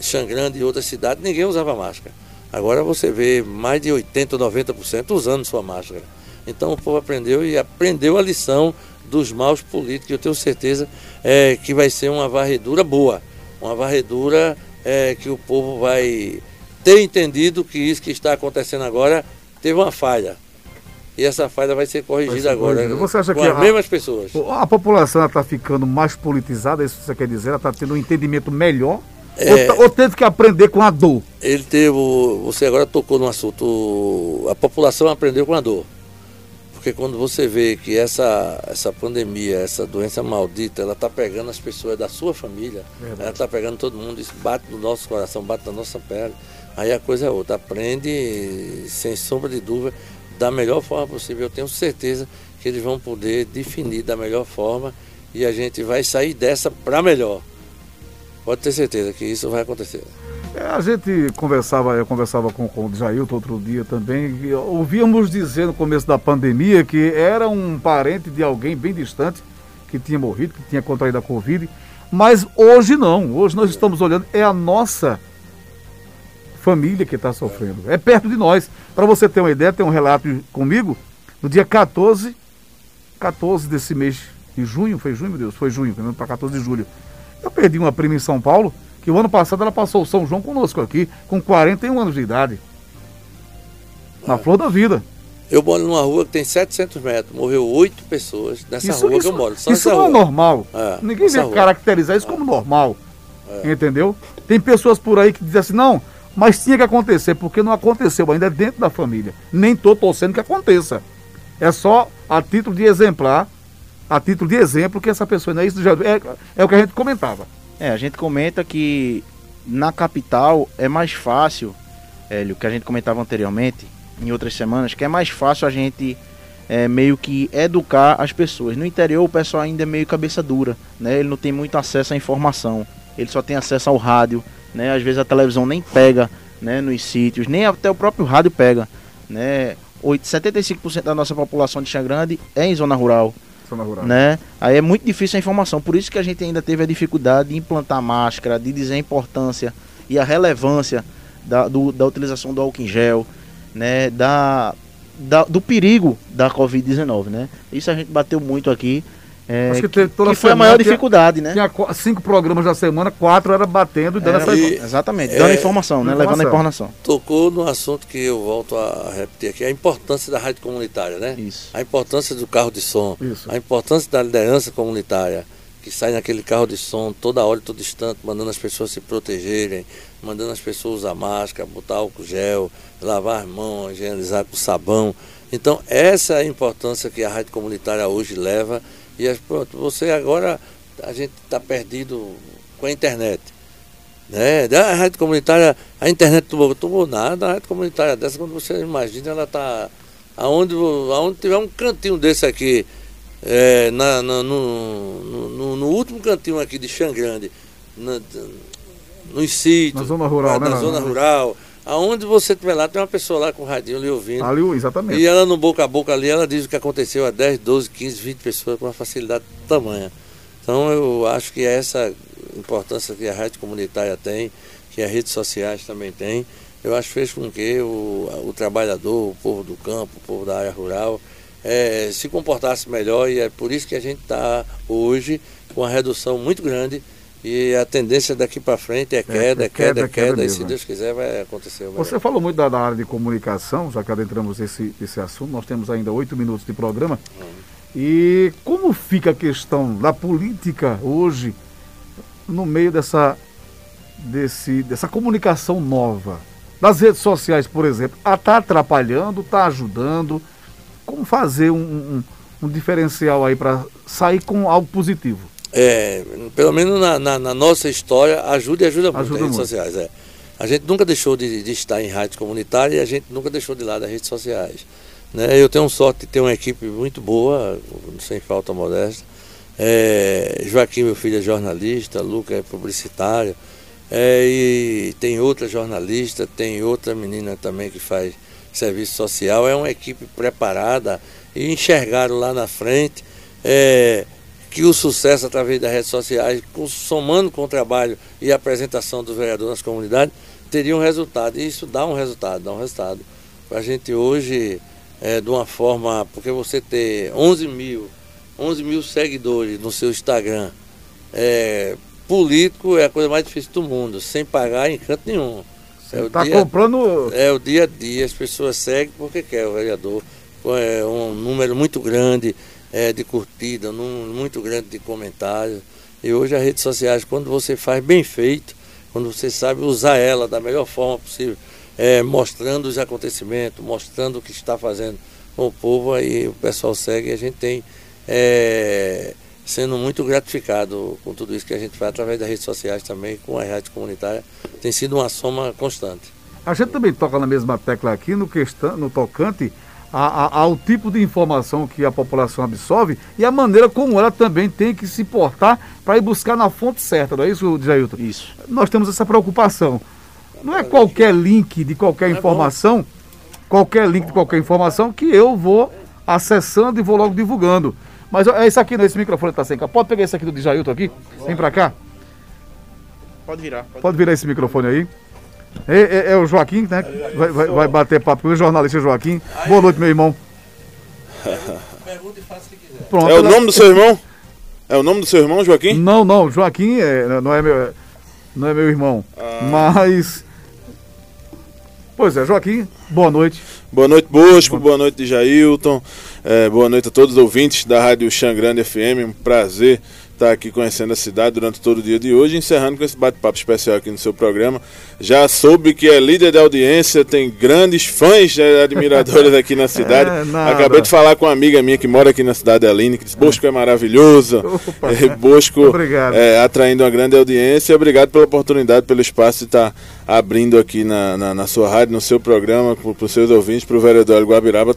D: Xangrande e outras cidades, ninguém usava máscara. Agora você vê mais de 80% ou 90% usando sua máscara. Então o povo aprendeu e aprendeu a lição dos maus políticos. Eu tenho certeza é, que vai ser uma varredura boa, uma varredura é, que o povo vai ter entendido que isso que está acontecendo agora teve uma falha. E essa falha vai ser corrigida vai ser agora. Corrigida.
A: Você acha
D: com
A: que
D: as a, mesmas pessoas.
A: A população está ficando mais politizada, é isso que você quer dizer? Ela está tendo um entendimento melhor? É, ou, ou, teve que aprender com a dor?
D: Ele teve. Você agora tocou no assunto. A população aprendeu com a dor. Porque quando você vê que essa, essa pandemia, essa doença maldita, ela está pegando as pessoas da sua família, Verdade. ela está pegando todo mundo, isso bate no nosso coração, bate na nossa pele. Aí a coisa é outra. Aprende, sem sombra de dúvida, da melhor forma possível. Eu tenho certeza que eles vão poder definir da melhor forma e a gente vai sair dessa para melhor. Pode ter certeza que isso vai acontecer.
A: É, a gente conversava, eu conversava com, com o Jailton outro dia também, ouvíamos dizer no começo da pandemia que era um parente de alguém bem distante que tinha morrido, que tinha contraído a Covid, mas hoje não. Hoje nós estamos olhando, é a nossa família que está sofrendo. É perto de nós. Para você ter uma ideia, tem um relato comigo, no dia 14, 14 desse mês de junho, foi junho, meu Deus, foi junho, para 14 de julho. Eu perdi uma prima em São Paulo, que o ano passado ela passou o São João conosco aqui, com 41 anos de idade. Na é. flor da vida.
D: Eu moro numa rua que tem 700 metros, morreu oito pessoas nessa
A: isso,
D: rua
A: isso,
D: que eu moro.
A: isso não é normal. É, Ninguém vem caracterizar isso é. como normal. É. Entendeu? Tem pessoas por aí que dizem assim, não, mas tinha que acontecer, porque não aconteceu ainda dentro da família. Nem estou torcendo que aconteça. É só a título de exemplar, a título de exemplo, que essa pessoa ainda é isso é, é o que a gente comentava.
B: É, a gente comenta que na capital é mais fácil, Hélio, que a gente comentava anteriormente, em outras semanas, que é mais fácil a gente é, meio que educar as pessoas. No interior o pessoal ainda é meio cabeça dura, né? Ele não tem muito acesso à informação, ele só tem acesso ao rádio, né? Às vezes a televisão nem pega, né? Nos sítios, nem até o próprio rádio pega, né? 75% da nossa população de Xangrande é em zona rural. Zona rural. Né? Aí é muito difícil a informação, por isso que a gente ainda teve a dificuldade de implantar máscara, de dizer a importância e a relevância da, do, da utilização do álcool em gel, né? Da, da, do perigo da Covid-19, né? Isso a gente bateu muito aqui é, Acho que, que, que foi a maior dificuldade, né?
A: Tinha cinco programas da semana, quatro era batendo e dando essa
B: e, Exatamente, dando é, informação, né? Informação. Levando a informação.
D: Tocou no assunto que eu volto a repetir aqui, a importância da rádio comunitária, né?
B: Isso.
D: A importância do carro de som, Isso. a importância da liderança comunitária, que sai naquele carro de som toda hora, todo instante, mandando as pessoas se protegerem, mandando as pessoas usar máscara, botar álcool gel, lavar as mãos, higienizar com sabão. Então, essa é a importância que a rádio comunitária hoje leva e pronto, você agora, a gente está perdido com a internet. Né? A rádio comunitária, a internet tomou, tomou nada, a rádio comunitária dessa, quando você imagina, ela está. Aonde, aonde tiver um cantinho desse aqui, é, na, na no, no, no, último cantinho aqui de Xangrande, na, nos sítios,
A: na zona rural,
D: na,
A: né?
D: zona rural, Aonde você estiver lá, tem uma pessoa lá com o radinho ali ouvindo.
A: Ali, exatamente.
D: E ela no boca a boca ali, ela diz o que aconteceu a 10, 12, 15, 20 pessoas com uma facilidade tamanha. Então eu acho que é essa importância que a rádio comunitária tem, que as redes sociais também têm, eu acho que fez com que o, o trabalhador, o povo do campo, o povo da área rural, é, se comportasse melhor e é por isso que a gente está hoje com uma redução muito grande e a tendência daqui para frente é queda, é, queda, é queda, queda, e se Deus quiser vai acontecer.
A: Você falou muito da, área de comunicação, já que adentramos esse, esse assunto, nós temos ainda oito minutos de programa. Hum. E como fica a questão da política hoje no meio dessa, desse, dessa comunicação nova? Das redes sociais, por exemplo, está atrapalhando, está ajudando? Como fazer um, um, um diferencial aí para sair com algo positivo?
D: É, pelo menos na, na, na, nossa história, ajuda e ajuda muito ajuda as redes muito. sociais. É. A gente nunca deixou de, de, estar em rádio comunitária e a gente nunca deixou de lado as redes sociais. Né? Eu tenho sorte de ter uma equipe muito boa, sem falta modesta. É, Joaquim, meu filho, é jornalista, Luca é publicitário. É, e tem outra jornalista, tem outra menina também que faz serviço social, é uma equipe preparada e enxergaram lá na frente é, que o sucesso através das redes sociais, somando com o trabalho e a apresentação dos vereadores nas comunidades, teria um resultado. E isso dá um resultado, dá um resultado. Para a gente hoje, é, de uma forma, porque você ter 11 mil, 11 mil seguidores no seu Instagram, é, político é a coisa mais difícil do mundo, sem pagar em canto nenhum.
A: Você está é comprando.
D: É o dia a dia, as pessoas seguem porque quer o vereador. É um número muito grande é, de curtida, um número muito grande de comentários. E hoje as redes sociais, quando você faz bem feito, quando você sabe usar ela da melhor forma possível, é, mostrando os acontecimentos, mostrando o que está fazendo com o povo, aí o pessoal segue e a gente tem é, sendo muito gratificado com tudo isso que a gente faz através das redes sociais também, com a rádio comunitária, tem sido uma soma constante.
A: A gente também toca na mesma tecla aqui no, questão, no tocante a, a, ao tipo de informação que a população absorve e a maneira como ela também tem que se portar para ir buscar na fonte certa, não é isso, Jailton?
B: Isso.
A: Nós temos essa preocupação. Não é qualquer link de qualquer informação, qualquer link de qualquer informação que eu vou acessando e vou logo divulgando. Mas é isso aqui, esse microfone está sem cá. Pode pegar esse aqui do Djailton aqui? Vem para cá.
B: Pode virar. Pode,
A: pode virar esse microfone aí. É, é, é, o Joaquim, né? Vai, vai, vai bater papo com o jornalista Joaquim. Boa noite, meu irmão.
F: Pergunta e faça o que quiser. Pronto, é o nome do seu irmão? É o nome do seu irmão, Joaquim?
A: Não, não. Joaquim é, não, é meu, não é meu irmão. Ah. Mas. Pois é, Joaquim, boa noite.
F: Boa noite, Bosco. Boa, boa noite, Jailton. É, boa noite a todos os ouvintes da Rádio Xangrande FM. Um prazer estar aqui conhecendo a cidade durante todo o dia de hoje, encerrando com esse bate-papo especial aqui no seu programa. Já soube que é líder de audiência, tem grandes fãs, né, admiradores aqui na cidade. É, Acabei de falar com uma amiga minha que mora aqui na cidade, Aline, que disse: Bosco é maravilhoso. Opa, é, Bosco é, atraindo uma grande audiência. Obrigado pela oportunidade, pelo espaço de estar abrindo aqui na, na, na sua rádio, no seu programa, para os seus ouvintes, para o vereador Guabiraba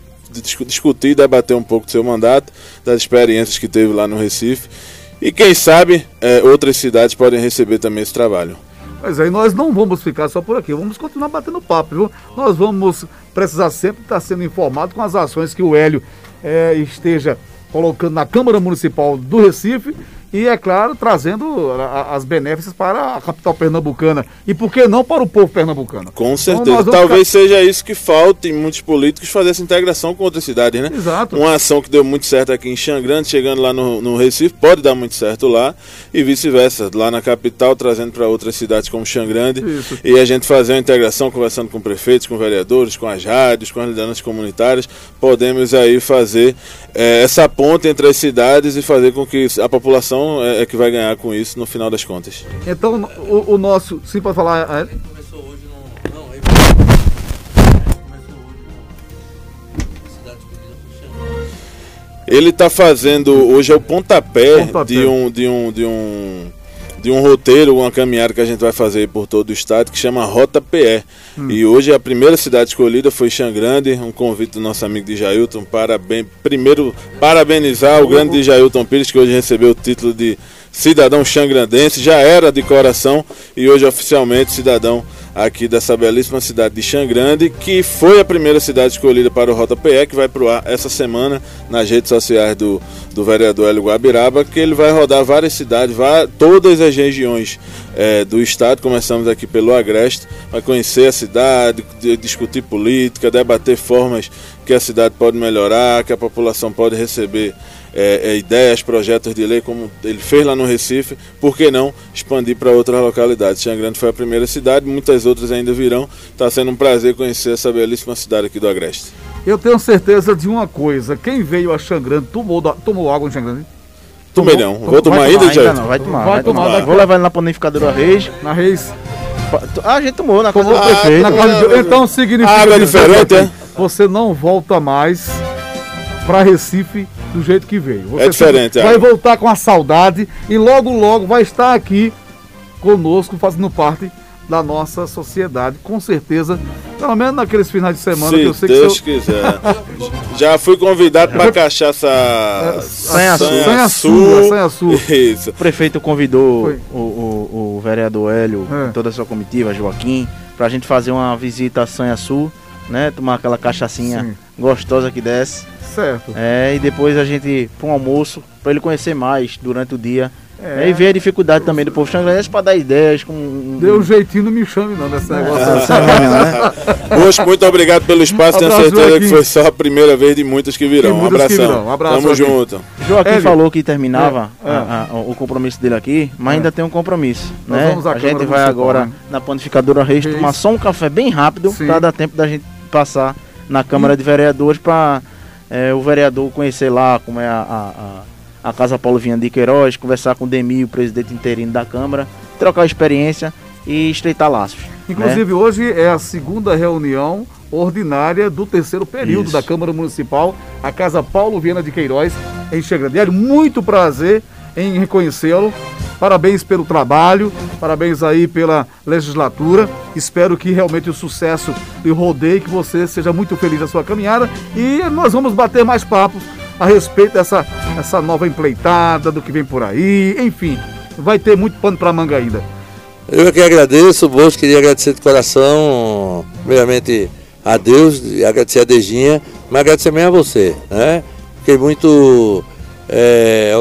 F: discutir e debater um pouco do seu mandato, das experiências que teve lá no Recife e quem sabe é, outras cidades podem receber também esse trabalho.
A: Mas aí nós não vamos ficar só por aqui, vamos continuar batendo papo, viu? Nós vamos precisar sempre estar sendo informado com as ações que o Hélio é, esteja colocando na Câmara Municipal do Recife e, é claro, trazendo as benéficas para a capital pernambucana. E por que não para o povo pernambucano?
F: Com então, certeza. Então, Talvez ficar... seja isso que falta em muitos políticos fazer essa integração com outras cidades, né?
A: Exato.
F: Uma ação que deu muito certo aqui em Xangrande, chegando lá no, no Recife, pode dar muito certo lá, e vice-versa. Lá na capital, trazendo para outras cidades como Xangrande. Isso. E a gente fazer uma integração, conversando com prefeitos, com vereadores, com as rádios, com as lideranças comunitárias, podemos aí fazer é, essa ponte entre as cidades e fazer com que a população é, é, que vai ganhar com isso no final das contas.
A: Então, o, o nosso. Sim, pode falar. É...
D: Começou hoje no. Não, ele começou
F: hoje Ele está fazendo hoje é o pontapé, pontapé, de um de um de um de um roteiro, uma caminhada que a gente vai fazer por todo o estado que chama Rota PE. Hum. E hoje a primeira cidade escolhida foi Xangrande, um convite do nosso amigo de Jailton. Parabéns, primeiro, parabenizar o grande Jailton Pires, que hoje recebeu o título de cidadão xangrandense, já era de coração e hoje oficialmente cidadão aqui dessa belíssima cidade de Xangrande, que foi a primeira cidade escolhida para o Rota PE, que vai pro ar essa semana nas redes sociais do, do vereador Hélio Guabiraba, que ele vai rodar várias cidades, vai, todas as regiões é, do estado, começamos aqui pelo Agreste, vai conhecer a cidade, discutir política, debater formas que a cidade pode melhorar, que a população pode receber é, é, ideias, projetos de lei, como ele fez lá no Recife, por que não expandir para outras localidades? Xangrande foi a primeira cidade, muitas outras ainda virão. Está sendo um prazer conhecer essa belíssima cidade aqui do Agreste.
A: Eu tenho certeza de uma coisa: quem veio a Xangrande tomou, tomou água em Xangrande?
F: Tomei não. Vou tomar ainda,
B: Jair? Vai tomar. Vai, vai tomar. tomar. Vou levar ele na panificadora Reis.
A: Na Reis.
B: Ah, a gente tomou na casa do prefeito.
A: Na casa de... Então significa.
F: Água é diferente, é?
A: Você não volta mais para Recife do jeito que veio. Você
F: é diferente,
A: Vai é. voltar com a saudade e logo, logo vai estar aqui conosco, fazendo parte da nossa sociedade, com certeza. Pelo menos naqueles finais de semana
F: Se
A: que eu sei
F: Deus
A: que
F: Deus quiser. Já fui convidado para cachaça
A: é, Sanhaçu. Sanhaçu.
B: Isso. O prefeito convidou o, o, o, vereador Hélio é. e toda a sua comitiva, Joaquim, para a gente fazer uma visita a Sanhaçu né? Tomar aquela cachaçinha Sim. gostosa que desce.
A: Certo.
B: É, e depois a gente para um almoço, para ele conhecer mais durante o dia. É. E ver a dificuldade também do povo xangrense para dar ideias. Com...
A: Deu um jeitinho, não me chame não nesse negócio.
F: É. Bosco, muito obrigado pelo espaço. Tenho certeza que foi só a primeira vez de muitas que virão. Um abração. Virão. Um abraço. Tamo junto.
B: Joaquim falou que terminava é. A, a, o compromisso dele aqui, mas ainda é. tem um compromisso. né? a gente vai agora né? na panificadora Reis tomar só um café bem rápido para dar tempo da gente passar na Câmara de Vereadores para é, o vereador conhecer lá como é a, a, a Casa Paulo Vinha de Queiroz, conversar com o Demi, o presidente interino da Câmara, trocar experiência e estreitar laços.
A: Inclusive, né? hoje é a segunda reunião ordinária do terceiro período Isso. da Câmara Municipal, a Casa Paulo Viana de Queiroz, em Xangrandelho. Muito prazer em reconhecê-lo. Parabéns pelo trabalho, parabéns aí pela legislatura. Espero que realmente o sucesso lhe rodeie, que você seja muito feliz na sua caminhada. E nós vamos bater mais papos a respeito dessa essa nova empleitada, do que vem por aí. Enfim, vai ter muito pano para manga ainda.
D: Eu é que agradeço, Bolso, queria agradecer de coração, primeiramente a Deus, agradecer a Dejinha, mas agradecer também a você, né? Fiquei muito é,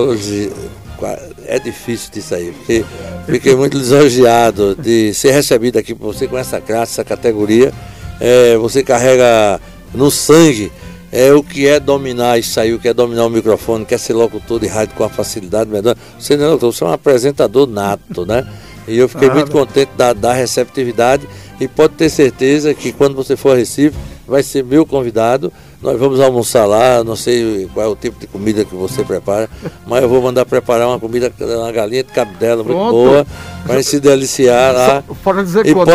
D: é difícil disso aí, porque fiquei muito lisonjeado de ser recebido aqui por você com essa classe, essa categoria. É, você carrega no sangue é o que é dominar isso aí, o que é dominar o microfone, quer ser locutor de rádio com a facilidade menor. Você não é locutor, você é um apresentador nato, né? E eu fiquei ah, muito contente da, da receptividade e pode ter certeza que quando você for a Recife, vai ser meu convidado nós vamos almoçar lá, não sei qual é o tipo de comida que você prepara, mas eu vou mandar preparar uma comida, uma galinha de cabidela muito Pronto. boa, para se deliciar lá.
A: Pode dizer
D: e pode,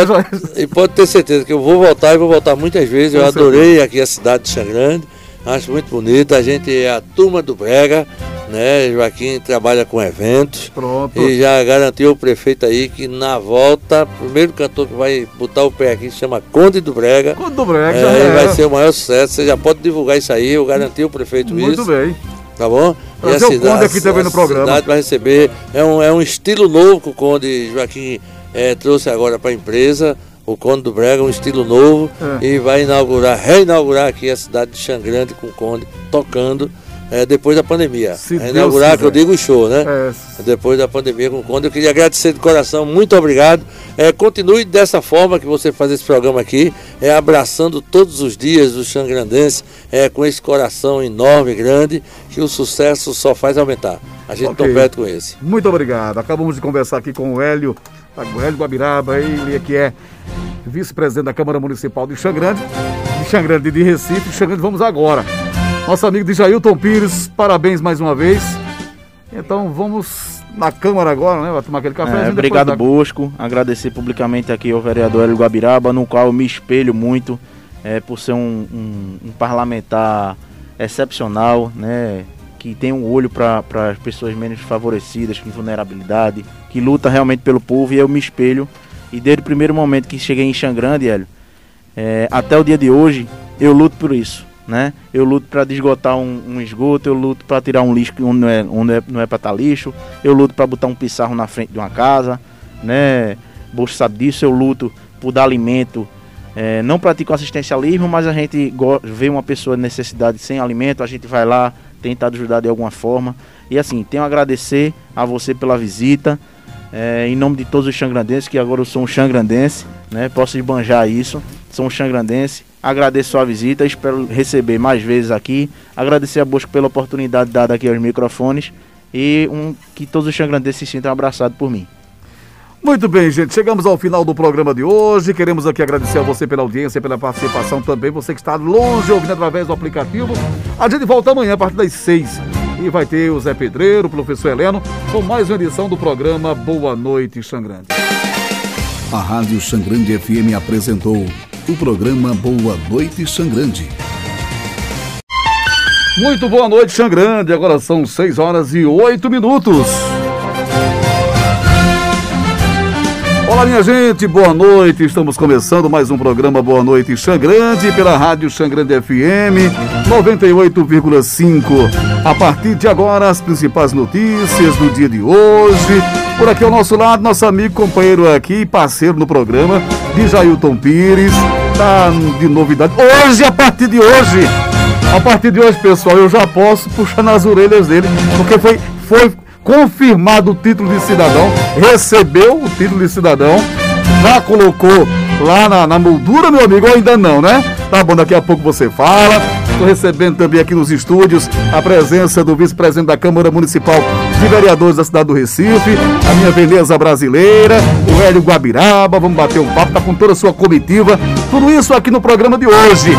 D: e pode ter certeza que eu vou voltar e vou voltar muitas vezes. Eu adorei aqui a cidade de Xangrande, acho muito bonita. A gente é a turma do Brega né? Joaquim trabalha com eventos.
A: Pronto.
D: E já garantiu o prefeito aí que na volta, o primeiro cantor que vai botar o pé aqui se chama Conde do Brega.
A: Conde do Brega,
D: é, é. vai ser o maior sucesso. Você já pode divulgar isso aí, eu garanti o prefeito
A: Muito
D: isso.
A: Muito bem.
D: Tá bom?
A: Trazer e a cidade, Conde aqui também no programa.
D: cidade vai receber. É um, é um estilo novo que o Conde Joaquim é, trouxe agora para a empresa o Conde do Brega, um estilo novo, é. e vai inaugurar, reinaugurar aqui a cidade de Xangrande com o Conde tocando é, depois da pandemia. Se é inaugurar, que eu digo, o show, né? É. Depois da pandemia com o Conde. Eu queria agradecer de coração, muito obrigado. É, continue dessa forma que você faz esse programa aqui, é, abraçando todos os dias os xangrandenses, é, com esse coração enorme, grande, que o sucesso só faz aumentar. A gente okay. perto com esse.
A: Muito obrigado. Acabamos de conversar aqui com o Hélio, o Hélio Guabiraba, ele que é vice-presidente da Câmara Municipal de Xangrande, de Xangrande de Recife. Xangrande, vamos agora nosso amigo de Jailton Pires, parabéns mais uma vez. Então vamos na Câmara agora, né? Vai tomar aquele café.
B: É, obrigado, da... Bosco. Agradecer publicamente aqui ao vereador Hélio Guabiraba, no qual eu me espelho muito é, por ser um, um, um parlamentar excepcional, né? Que tem um olho para as pessoas menos favorecidas, com vulnerabilidade, que luta realmente pelo povo e eu me espelho. E desde o primeiro momento que cheguei em Xangrande, Hélio, é, até o dia de hoje, eu luto por isso né? Eu luto para desgotar um, um, esgoto, eu luto para tirar um lixo onde não é, onde é, não é para estar tá lixo, eu luto para botar um pissarro na frente de uma casa, né? Bolsa sabe disso, eu luto por dar alimento. É, não pratico assistencialismo, mas a gente vê uma pessoa em necessidade sem alimento, a gente vai lá, tenta ajudar de alguma forma. E assim, tenho a agradecer a você pela visita. É, em nome de todos os xangrandenses, que agora eu sou um xangrandense, né? Posso esbanjar isso. Sou um xangrandense Agradeço a visita, espero receber mais vezes aqui. Agradecer a Bosco pela oportunidade dada aqui aos microfones e um, que todos os xangrandenses se sintam abraçados por mim.
A: Muito bem, gente. Chegamos ao final do programa de hoje. Queremos aqui agradecer a você pela audiência, pela participação também. Você que está longe ouvindo através do aplicativo. A gente volta amanhã a partir das seis. E vai ter o Zé Pedreiro, o professor Heleno, com mais uma edição do programa Boa Noite, Xangrande.
E: A Rádio Xangrande FM apresentou o programa Boa Noite Xangrande.
A: Muito boa noite, Xangrande. Agora são 6 horas e 8 minutos. Olá, minha gente, boa noite. Estamos começando mais um programa Boa Noite Xangrande pela Rádio Xangrande FM 98,5. A partir de agora, as principais notícias do dia de hoje. Por aqui ao nosso lado, nosso amigo, companheiro aqui, parceiro no programa, de Jailton Pires. tá de novidade. Hoje, a partir de hoje, a partir de hoje, pessoal, eu já posso puxar nas orelhas dele, porque foi, foi confirmado o título de cidadão, recebeu o título de cidadão, já colocou lá na, na moldura, meu amigo, ou ainda não, né? Tá bom, daqui a pouco você fala. Estou recebendo também aqui nos estúdios a presença do vice-presidente da Câmara Municipal de Vereadores da cidade do Recife, a minha Veneza brasileira, o Hélio Guabiraba. Vamos bater um papo, tá com toda a sua comitiva. Tudo isso aqui no programa de hoje.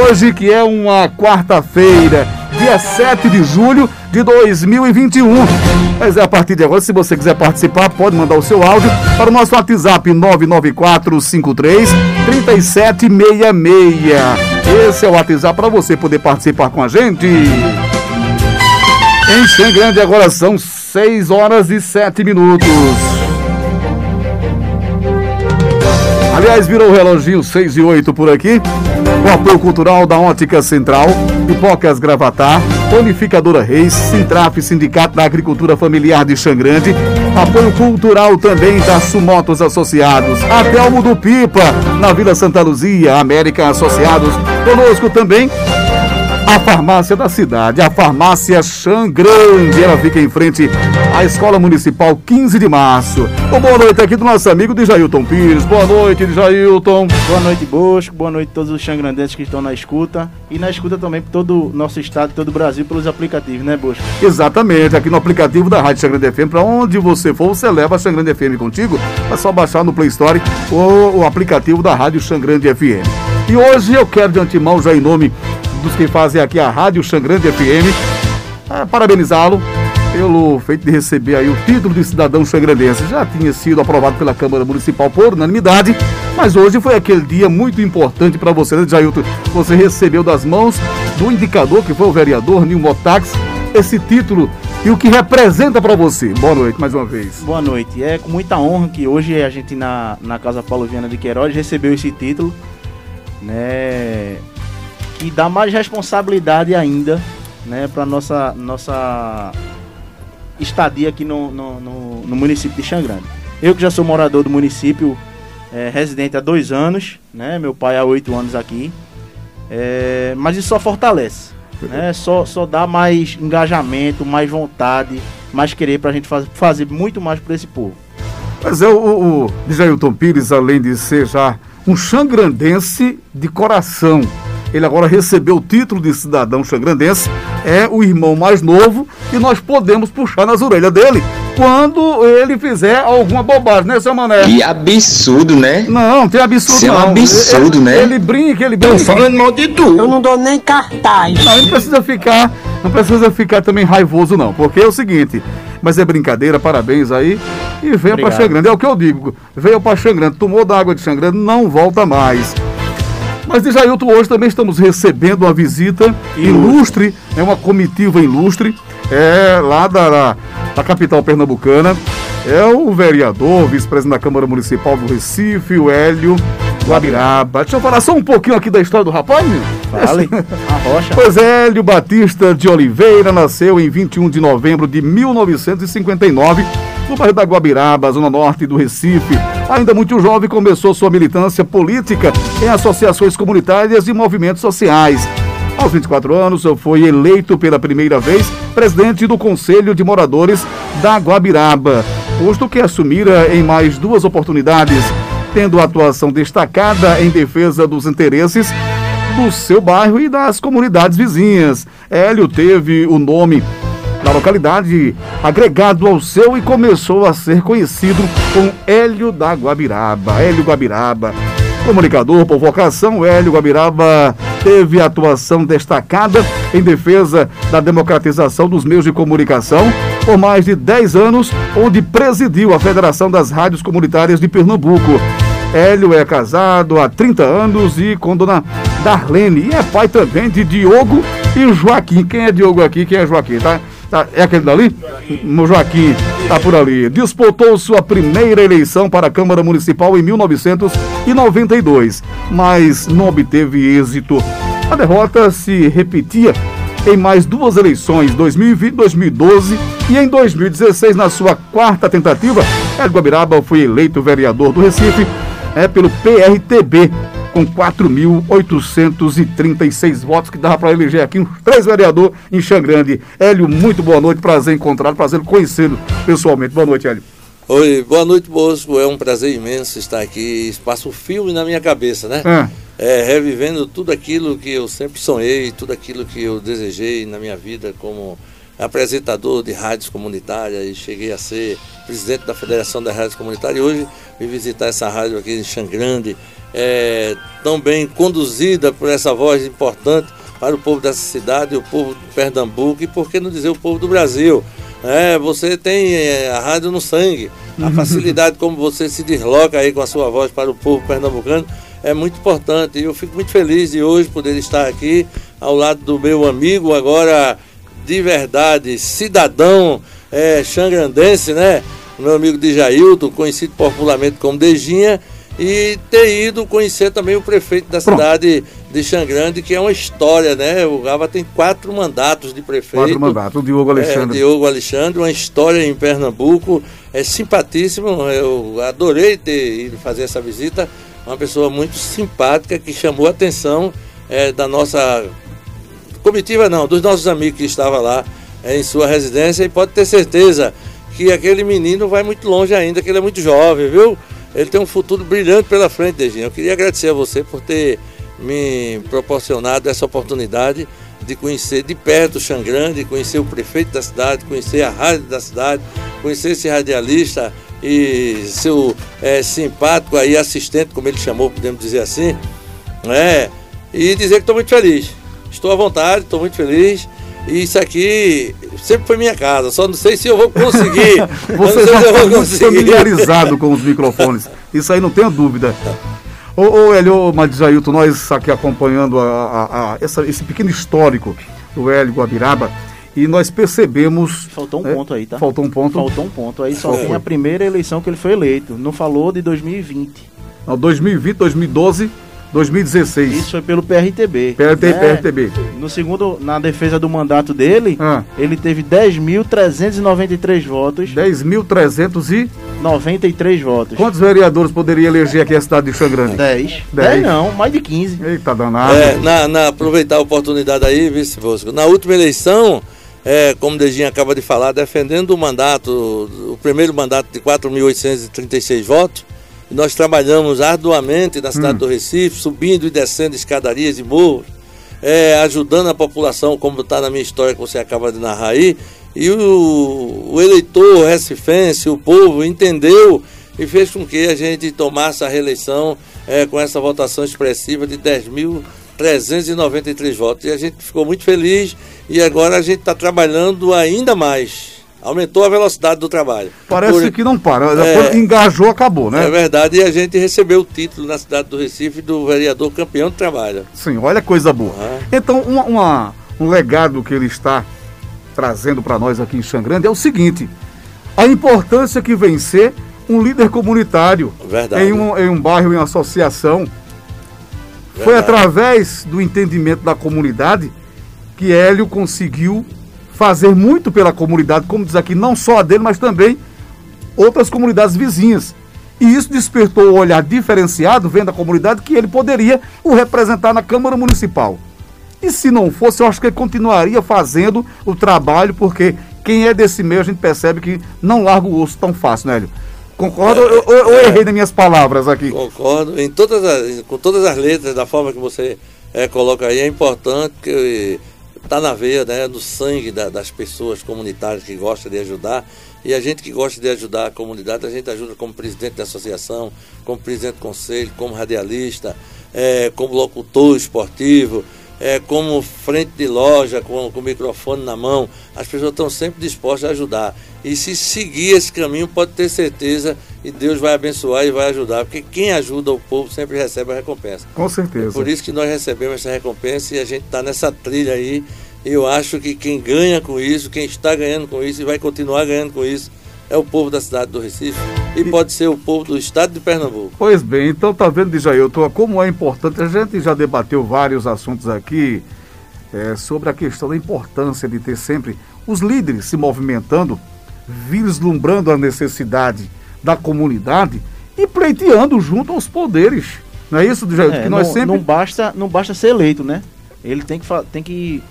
A: Hoje, que é uma quarta-feira, dia 7 de julho de 2021. Mas é a partir de agora, se você quiser participar, pode mandar o seu áudio para o nosso WhatsApp 99453 3766. Esse é o WhatsApp para você poder participar com a gente. Em Xangrande agora são 6 horas e 7 minutos. Aliás, virou o reloginho 6 e 8 por aqui. O apoio cultural da Ótica Central, Pipocas Gravatar, Unificadora Reis, Sintraf, Sindicato da Agricultura Familiar de Xangrande, apoio cultural também da Sumotos Associados, Atelmo do Pipa, na Vila Santa Luzia, América Associados, conosco também a farmácia da cidade, a farmácia Xangrande. Ela fica em frente à Escola Municipal 15 de Março. Uma boa noite aqui do nosso amigo Jailton Pires. Boa noite, Jailton.
B: Boa noite, Bosco. Boa noite a todos os xangrandenses que estão na escuta. E na escuta também por todo o nosso estado, todo o Brasil, pelos aplicativos, né, Bosco?
A: Exatamente, aqui no aplicativo da Rádio Xangrande FM, para onde você for, você leva a Xangrande FM contigo. É só baixar no Play Store o, o aplicativo da Rádio Xangrande FM. E hoje eu quero de antemão, já em nome dos que fazem aqui a Rádio Xangrande FM. É, parabenizá-lo pelo feito de receber aí o título de cidadão xangrandense. Já tinha sido aprovado pela Câmara Municipal por unanimidade, mas hoje foi aquele dia muito importante para você, né, Jailton? Você recebeu das mãos do indicador, que foi o vereador Nilmo Tax, esse título e o que representa para você. Boa noite mais uma vez.
B: Boa noite. É com muita honra que hoje a gente na, na Casa Paulo Viana de Queiroz recebeu esse título, né? E dá mais responsabilidade ainda, né, para nossa nossa estadia aqui no, no, no, no, município de Xangrande. Eu que já sou morador do município, é, residente há dois anos, né, meu pai há oito anos aqui, é, mas isso só fortalece, né, só, só dá mais engajamento, mais vontade, mais querer para a gente faz, fazer muito mais por esse povo.
A: Mas é o, o, o Pires, além de ser já um xangrandense de coração, ele agora recebeu o título de cidadão xangrandense, é o irmão mais novo e nós podemos puxar nas orelhas dele quando ele fizer alguma bobagem, né, seu Mané?
C: Que absurdo, né?
A: Não, tem absurdo
C: Isso
A: não.
C: é um absurdo,
A: ele,
C: né?
A: Ele brinca, ele brinca.
C: Tô falando mal de tu.
G: Eu não dou nem cartaz.
A: Não, ele precisa ficar, não precisa ficar também raivoso não, porque é o seguinte, mas é brincadeira, parabéns aí. E venha para Xangrande, é o que eu digo. Veio para Xangrande, tomou da água de Xangrande, não volta mais. Mas de Jailton, hoje também estamos recebendo uma visita ilustre, é uma comitiva ilustre, é lá da, da, capital pernambucana. É o vereador, vice-presidente da Câmara Municipal do Recife, o Hélio Guabiraba. Deixa eu falar só um pouquinho aqui da história do rapaz, meu.
B: Fale, a rocha.
A: Pois é, Hélio Batista de Oliveira nasceu em 21 de novembro de 1959 no bairro da Guabiraba, zona norte do Recife. Ainda muito jovem, começou sua militância política em associações comunitárias e movimentos sociais. Aos 24 anos, foi eleito pela primeira vez presidente do Conselho de Moradores da Guabiraba, posto que assumira em mais duas oportunidades, tendo atuação destacada em defesa dos interesses do seu bairro e das comunidades vizinhas. Hélio teve o nome na localidade, agregado ao seu e começou a ser conhecido com Hélio da Guabiraba. Hélio Guabiraba, comunicador por vocação, Hélio Guabiraba teve atuação destacada em defesa da democratização dos meios de comunicação por mais de 10 anos, onde presidiu a Federação das Rádios Comunitárias de Pernambuco. Hélio é casado há 30 anos e com dona Darlene. E é pai também de Diogo e Joaquim. Quem é Diogo aqui? Quem é Joaquim, tá? Tá, é aquele dali? O Joaquim tá por ali. Disputou sua primeira eleição para a Câmara Municipal em 1992, mas não obteve êxito. A derrota se repetia em mais duas eleições, 2020 e 2012, e em 2016, na sua quarta tentativa, Edgar Guabiraba foi eleito vereador do Recife é, pelo PRTB, com 4.836 votos, que dava para eleger aqui uns três vereadores em Xangrande. Hélio, muito boa noite, prazer encontrá-lo, prazer conhecê-lo pessoalmente. Boa noite, Hélio.
D: Oi, boa noite, Bosco. É um prazer imenso estar aqui. Passa um filme na minha cabeça, né? É. É, revivendo tudo aquilo que eu sempre sonhei, tudo aquilo que eu desejei na minha vida como apresentador de rádios comunitárias e cheguei a ser presidente da Federação das Rádios Comunitárias e hoje vim visitar essa rádio aqui em Xangrande, é, tão bem conduzida por essa voz importante para o povo dessa cidade, o povo de Pernambuco e por que não dizer o povo do Brasil. É, você tem é, a rádio no sangue, a facilidade como você se desloca aí com a sua voz para o povo pernambucano é muito importante. E eu fico muito feliz de hoje poder estar aqui ao lado do meu amigo, agora de verdade, cidadão é, xangrandense, né? Meu amigo de Jailton, conhecido popularmente como Dejinha, e ter ido conhecer também o prefeito da Pronto. cidade de Xangrande, que é uma história, né? O Gava tem quatro mandatos de prefeito.
A: Quatro mandatos, o Diogo Alexandre.
D: É, Diogo Alexandre, uma história em Pernambuco, é simpatíssimo, eu adorei ter ido fazer essa visita, uma pessoa muito simpática que chamou a atenção é, da nossa comitiva não, dos nossos amigos que estavam lá é, em sua residência e pode ter certeza que aquele menino vai muito longe ainda, que ele é muito jovem, viu? Ele tem um futuro brilhante pela frente, Dejinho. Eu queria agradecer a você por ter me proporcionado essa oportunidade de conhecer de perto o Xangrande, conhecer o prefeito da cidade, conhecer a rádio da cidade, conhecer esse radialista e seu é, simpático aí assistente, como ele chamou, podemos dizer assim, né? E dizer que estou muito feliz. Estou à vontade, estou muito feliz. E isso aqui sempre foi minha casa, só não sei se eu vou conseguir.
A: Você já está familiarizado com os microfones, isso aí não tenho dúvida. Ô, ô Hélio, Madisailton, nós aqui acompanhando a, a, a essa, esse pequeno histórico do Hélio Guabiraba, e nós percebemos.
B: Faltou um é, ponto aí, tá?
A: Faltou um ponto.
B: Faltou um ponto. Aí só tem a primeira eleição que ele foi eleito. Não falou de 2020.
A: Não, 2020, 2012 2016.
B: Isso foi pelo PRTB.
A: PRT, né? PRTB.
B: No segundo, na defesa do mandato dele, ah. ele teve 10.393 votos.
A: 10.300 e
B: 93 votos.
A: Quantos vereadores poderia eleger aqui a cidade de Xangrande?
B: 10. 10 não, mais de 15.
A: Eita danado.
D: É, na, na, aproveitar a oportunidade aí, vice Bosco. Na última eleição, é, como o Dejinho acaba de falar, defendendo o mandato, o primeiro mandato de 4.836 votos, nós trabalhamos arduamente na cidade hum. do Recife, subindo e descendo escadarias e morros, é, ajudando a população, como está na minha história que você acaba de narrar aí. E o, o eleitor recifense, o povo, entendeu e fez com que a gente tomasse a reeleição é, com essa votação expressiva de 10.393 votos. E a gente ficou muito feliz e agora a gente está trabalhando ainda mais Aumentou a velocidade do trabalho.
A: Parece Por... que não para. É, engajou, acabou, né?
D: É verdade, e a gente recebeu o título na cidade do Recife do vereador campeão de trabalho.
A: Sim, olha coisa boa. Ah. Então, uma, uma, um legado que ele está trazendo para nós aqui em Xangrande é o seguinte: a importância que vem ser um líder comunitário
D: verdade.
A: Em, um, em um bairro, em uma associação. Verdade. Foi através do entendimento da comunidade que Hélio conseguiu fazer muito pela comunidade, como diz aqui, não só a dele, mas também outras comunidades vizinhas. E isso despertou o olhar diferenciado, vendo a comunidade, que ele poderia o representar na Câmara Municipal. E se não fosse, eu acho que ele continuaria fazendo o trabalho, porque quem é desse meio a gente percebe que não larga o osso tão fácil, né, Hélio? Concordo é, ou, eu errei nas minhas palavras aqui?
D: Concordo. Em todas as, com todas as letras, da forma que você é, coloca aí, é importante que está na veia, né, no sangue da, das pessoas comunitárias que gostam de ajudar. E a gente que gosta de ajudar a comunidade, a gente ajuda como presidente da associação, como presidente do conselho, como radialista, é, como locutor esportivo, é, como frente de loja, com, com o microfone na mão. As pessoas estão sempre dispostas a ajudar. E se seguir esse caminho, pode ter certeza e Deus vai abençoar e vai ajudar, porque quem ajuda o povo sempre recebe a recompensa.
A: Com certeza. É
D: por isso que nós recebemos essa recompensa e a gente está nessa trilha aí. Eu acho que quem ganha com isso, quem está ganhando com isso e vai continuar ganhando com isso, é o povo da cidade do Recife e, pode ser o povo do estado de Pernambuco.
A: Pois bem, então tá vendo, Djailton, como é importante, a gente já debateu vários assuntos aqui é, sobre a questão da importância de ter sempre os líderes se movimentando, vislumbrando a necessidade da comunidade e pleiteando junto aos poderes Não é isso, Jair?
B: É,
A: que nós
B: não,
A: sempre.
B: não basta, não basta ser eleito, né? Ele tem que, tem que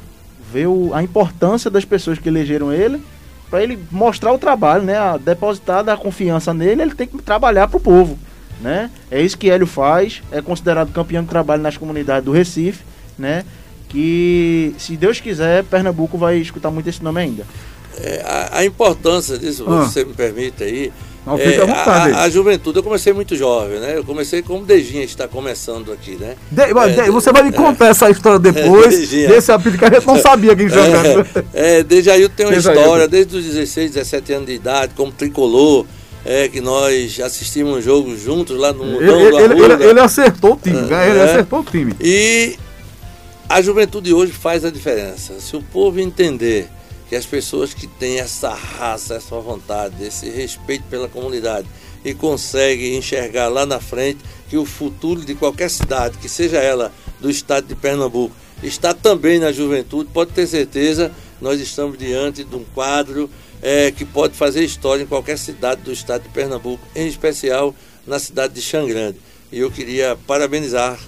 B: ver o- a importância das pessoas que elegeram ele para ele mostrar o trabalho, né? A depositar a confiança nele, ele tem que trabalhar para o povo, né? É isso que Hélio faz, é considerado campeão de trabalho nas comunidades do Recife, né? Que, se Deus quiser, Pernambuco vai escutar muito esse nome ainda.
D: É, a, a importância disso,
A: Ah.
D: você me permite aí.
A: Não,
D: é,
A: à vontade.
D: a, a juventude, eu comecei muito jovem, né? Eu comecei como Dejinha está começando aqui, né?
A: De-
D: É,
A: de- você vai me contar essa história depois
D: Dejinha.
A: desse apelido que a gente não sabia quem.
D: É, é, Dejailton tem uma
A: Dejailton.
D: história desde os 16, 17 anos de idade, como tricolor, é, que nós assistimos um jogo juntos lá no
A: Ele,
D: Mundão
A: ele- ele-
D: Arruda.
A: ele acertou o time, né? ele
D: É.
A: acertou o time.
D: E a juventude hoje faz a diferença. Se o povo entender que as pessoas que têm essa raça, essa vontade, esse respeito pela comunidade e conseguem enxergar lá na frente que o futuro de qualquer cidade, que seja ela do estado de Pernambuco, está também na juventude, pode ter certeza, nós estamos diante de um quadro eh, que pode fazer história em qualquer cidade do estado de Pernambuco, em especial na cidade de Xangrande. E eu queria parabenizar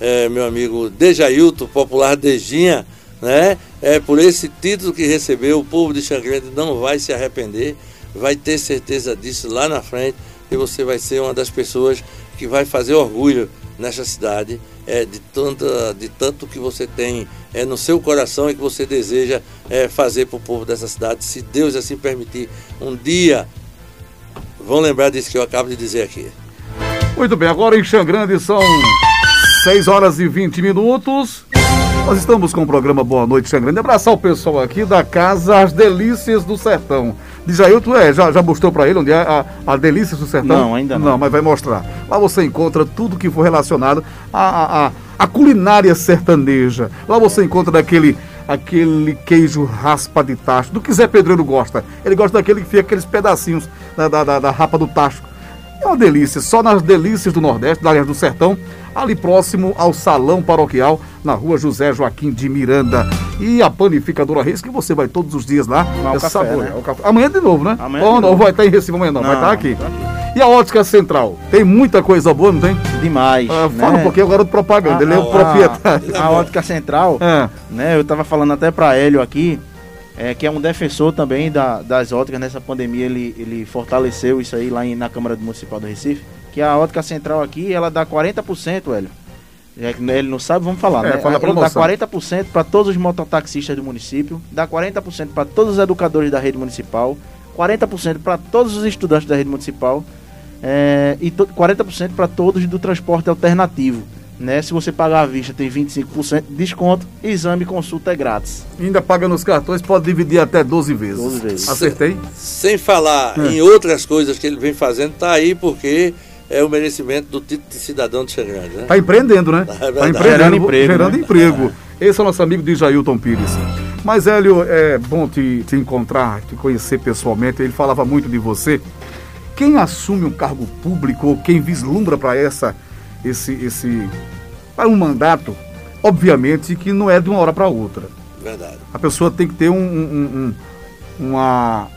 D: é, meu amigo Dejailton, popular Dejinha, né? É, por esse título que recebeu, o povo de Xangrande não vai se arrepender, vai ter certeza disso lá na frente e você vai ser uma das pessoas que vai fazer orgulho nessa cidade é, de, tanta, de tanto que você tem é, no seu coração e que você deseja é, fazer para o povo dessa cidade. Se Deus assim permitir, um dia vão lembrar disso que eu acabo de dizer aqui.
A: Muito bem, agora em Xangrande são 6 horas e 20 minutos. Nós estamos com o programa Boa Noite Xangrande. Abraçar o pessoal aqui da Casa As Delícias do Sertão. Dijailton, é, já, já mostrou pra ele onde é a, a Delícias do Sertão?
B: Não, ainda não.
A: Não, mas vai mostrar. Lá você encontra tudo que for relacionado à, à, à- à culinária sertaneja. Lá você encontra daquele aquele queijo raspa de tacho, do que Zé Pedreiro gosta. Ele gosta daquele que fica aqueles pedacinhos da, da, da- da rapa do tacho. É uma delícia, só nas delícias do Nordeste, da área do Sertão, ali próximo ao Salão Paroquial, na rua José Joaquim de Miranda. E a panificadora Reis, que você vai todos os dias lá.
B: Tomar o
A: é
B: café, né?
A: o café. Amanhã de novo, né?
B: Amanhã de
A: não, vai estar em Recife amanhã não, vai
B: Não,
A: estar aqui.
B: tá aqui.
A: E a Ótica Central? Tem muita coisa boa, não tem?
B: Demais.
A: Ah, fala
B: né?
A: um pouquinho agora do propaganda, ele é o
B: A-
A: proprietário.
B: A, a ótica central,
A: É.
B: né? Eu tava falando até pra Hélio aqui, é, que é um defensor também da- das óticas nessa pandemia, ele, ele fortaleceu isso aí lá em- na Câmara Municipal do Recife, que a ótica central aqui, ela dá 40%, Hélio. Já que ele não sabe, vamos falar,
A: É,
B: né?
A: fala
B: Ela dá
A: promoção.
B: 40% para todos os mototaxistas do município, dá 40% para todos os educadores da rede municipal, 40% para todos os estudantes da rede municipal é, e to- 40% para todos do transporte alternativo. Né? Se você pagar à vista, tem 25% de desconto. Exame e consulta é grátis.
A: Ainda paga nos cartões, pode dividir até 12 vezes.
B: 12 vezes.
A: Acertei?
D: Sem falar
A: É.
D: em outras coisas que ele vem fazendo, tá aí porque é o merecimento do título de cidadão de Xangrande, né?
A: Tá empreendendo, né?
D: É
A: tá empreendendo,
B: Gerando emprego,
A: Gerando
B: né?
A: emprego. Esse é o nosso amigo de Jailton Pires. Mas, Hélio, é bom te, te encontrar, te conhecer pessoalmente. Ele falava muito de você. Quem assume um cargo público ou quem vislumbra para essa, esse, esse, para um mandato, obviamente que não é de uma hora para outra.
D: Verdade.
A: A pessoa tem que ter um, um, um- uma,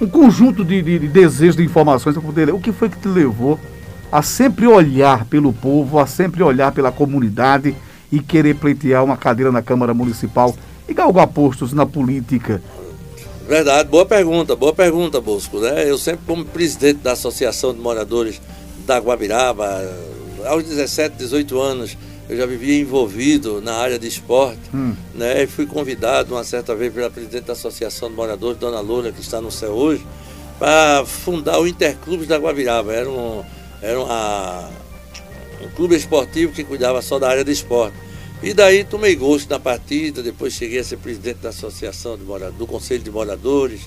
A: um conjunto de, de, de desejos, de informações para poder. O que foi que te levou a sempre olhar pelo povo, a sempre olhar pela comunidade e querer pleitear uma cadeira na Câmara Municipal e galgar postos na política?
D: Verdade, boa pergunta, boa pergunta, Bosco. Né? Eu sempre, como presidente da Associação de Moradores da Guabiraba, aos 17, 18 anos, eu já vivia envolvido na área de esporte.
A: Hum.
D: Né? E fui convidado uma certa vez pela presidente da Associação de Moradores, Dona Loura, que está no céu hoje, para fundar o Interclubes da Guabiraba. Era um, era uma, um clube esportivo que cuidava só da área de esporte. E daí tomei gosto na partida, depois cheguei a ser presidente da Associação de Moradores, do Conselho de Moradores,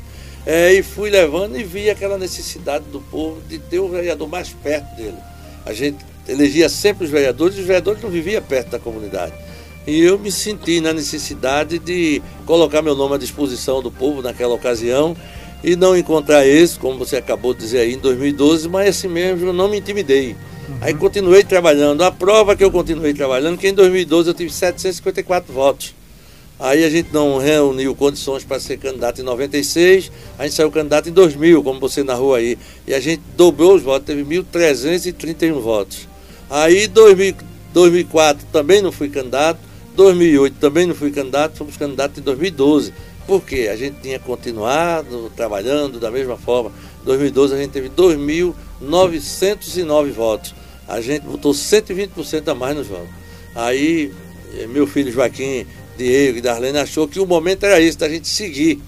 D: é, e fui levando e vi aquela necessidade do povo de ter o vereador mais perto dele. A gente elegia sempre os vereadores e os vereadores não viviam perto da comunidade. E eu me senti na necessidade de colocar meu nome à disposição do povo naquela ocasião e não encontrar esse, como você acabou de dizer aí, em 2012, mas assim mesmo eu não me intimidei. Aí continuei trabalhando. A prova que eu continuei trabalhando, que em 2012 eu tive 754 votos. Aí a gente não reuniu condições para ser candidato em 96, a gente saiu candidato em 2000, como você narrou aí. E a gente dobrou os votos, teve 1.331 votos. Aí 2000, 2004 também não fui candidato, 2008 também não fui candidato, fomos candidatos em 2012. Por quê? A gente tinha continuado trabalhando da mesma forma. 2012 a gente teve 2.909 votos. A gente botou 120% a mais nos votos. Aí eh, meu filho Joaquim, Diego e Darlene achou que o momento era esse, da gente seguir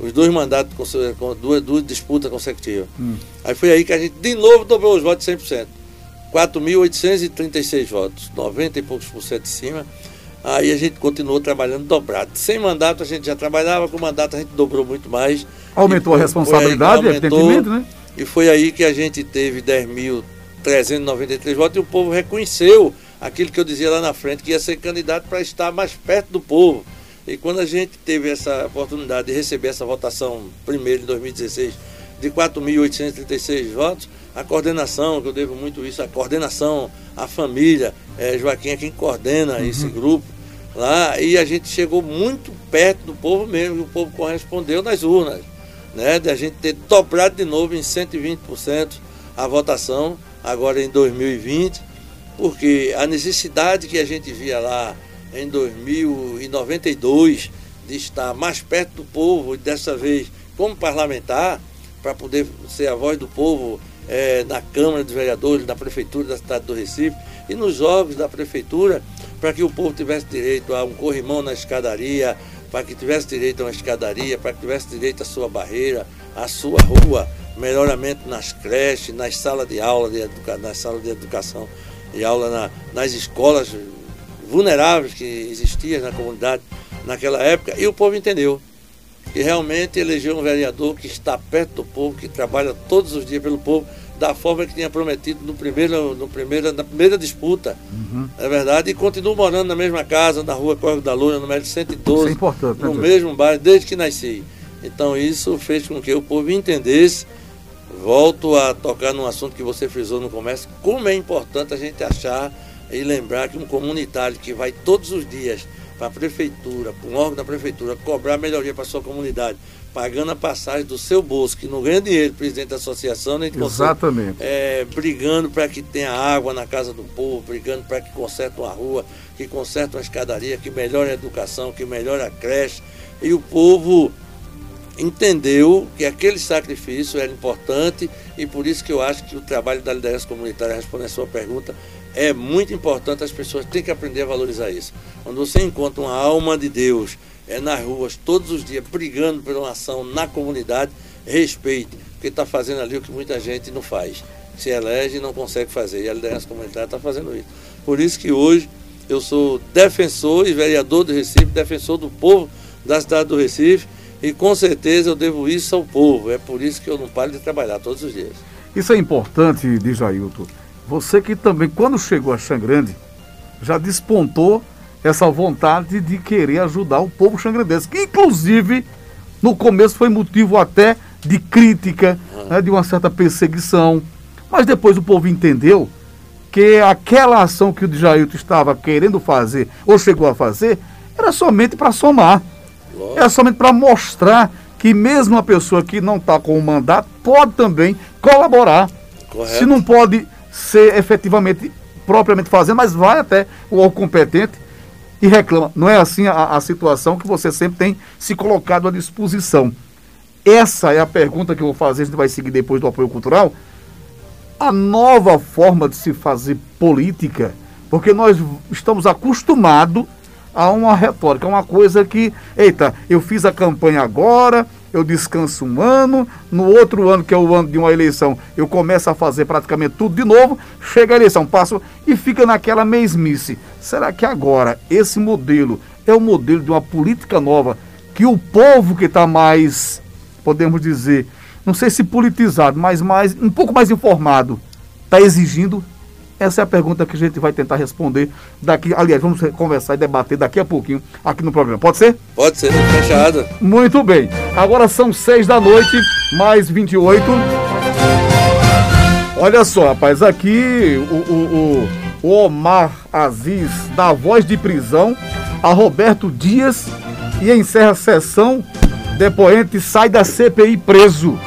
D: os dois mandatos com duas, duas disputas consecutivas. Hum. Aí foi aí que a gente de novo dobrou os votos 100%. 4.836 votos, 90 e poucos por cento de cima. Aí a gente continuou trabalhando dobrado. Sem mandato a gente já trabalhava, com mandato a gente dobrou muito mais.
A: Aumentou foi, a responsabilidade, aumentou, evidentemente, né?
D: E foi aí que a gente teve 10.393 votos e o povo reconheceu aquilo que eu dizia lá na frente, que ia ser candidato para estar mais perto do povo. E quando a gente teve essa oportunidade de receber essa votação primeiro em 2016 de 4.836 votos, a coordenação, que eu devo muito isso, a coordenação, a família, é, Joaquim é quem coordena uhum. esse grupo lá, e a gente chegou muito perto do povo mesmo, e o povo correspondeu nas urnas, né? De a gente ter dobrado de novo em 120% a votação, agora em 2020, porque a necessidade que a gente via lá em 2092 de estar mais perto do povo e dessa vez como parlamentar para poder ser a voz do povo é, na Câmara dos Vereadores, na Prefeitura da cidade do Recife e nos órgãos da Prefeitura para que o povo tivesse direito a um corrimão na escadaria, para que tivesse direito a uma escadaria, para que tivesse direito à sua barreira, à sua rua, melhoramento nas creches, nas salas de aula, de educa nas salas de educação e aula na, nas escolas vulneráveis que existiam na comunidade naquela época, e o povo entendeu que realmente elegeu um vereador que está perto do povo, que trabalha todos os dias pelo povo, da forma que tinha prometido no primeiro, no primeiro, na primeira disputa. Uhum. É verdade? E continua morando na mesma casa, na rua Córrego da Luna, número 112. Isso é né, No mesmo bairro, desde que nasci. Então isso fez com que o povo entendesse. Volto a tocar num assunto que você frisou no começo, como é importante a gente achar e lembrar que um comunitário que vai todos os dias para a prefeitura, para um órgão da prefeitura, cobrar melhoria para a sua comunidade, pagando a passagem do seu bolso, que não ganha dinheiro, presidente da associação, nem
A: Exatamente.
D: Você, é, brigando para que tenha água na casa do povo, brigando para que conserte uma rua, que conserte uma escadaria, que melhore a educação, que melhore a creche. E o povo entendeu que aquele sacrifício era importante e por isso que eu acho que o trabalho da liderança comunitária, respondendo a sua pergunta, é muito importante, as pessoas têm que aprender a valorizar isso. Quando você encontra uma alma de Deus é nas ruas todos os dias brigando por uma ação na comunidade, respeite, porque está fazendo ali o que muita gente não faz. Se elege e não consegue fazer. E a liderança comunitária está fazendo isso. Por isso que hoje eu sou defensor e vereador do Recife, defensor do povo da cidade do Recife, e com certeza eu devo isso ao povo. É por isso que eu não paro de trabalhar todos os dias.
A: Isso é importante, diz Jailton. Você que também, quando chegou a Xangrande, já despontou essa vontade de querer ajudar o povo xangrandense, que inclusive no começo foi motivo até de crítica, né, de uma certa perseguição, mas depois o povo entendeu que aquela ação que o Djailton estava querendo fazer, ou chegou a fazer, era somente para somar, era somente para mostrar que mesmo uma pessoa que não está com o mandato pode também colaborar. Correto. Se não pode ser efetivamente, propriamente fazendo, mas vai até o competente e reclama. Não é assim a, a situação que você sempre tem se colocado à disposição. Essa é a pergunta que eu vou fazer, a gente vai seguir depois do apoio cultural. A nova forma de se fazer política, porque nós estamos acostumados a uma retórica, uma coisa que, eita, eu fiz a campanha agora, eu descanso um ano, no outro ano, que é o ano de uma eleição, eu começo a fazer praticamente tudo de novo, chega a eleição, passo e fica naquela mesmice. Será que agora esse modelo é o modelo de uma política nova que o povo que está mais, podemos dizer, não sei se politizado, mas mais, um pouco mais informado, está exigindo? Essa é a pergunta que a gente vai tentar responder daqui. Aliás, vamos conversar e debater daqui a pouquinho aqui no programa. Pode ser?
D: Pode ser, fechado.
A: Muito bem. Agora são seis da noite, mais 28. Olha só, rapaz, aqui o, o, o Omar Aziz dá voz de prisão a Roberto Dias e encerra a sessão. Depoente sai da CPI preso.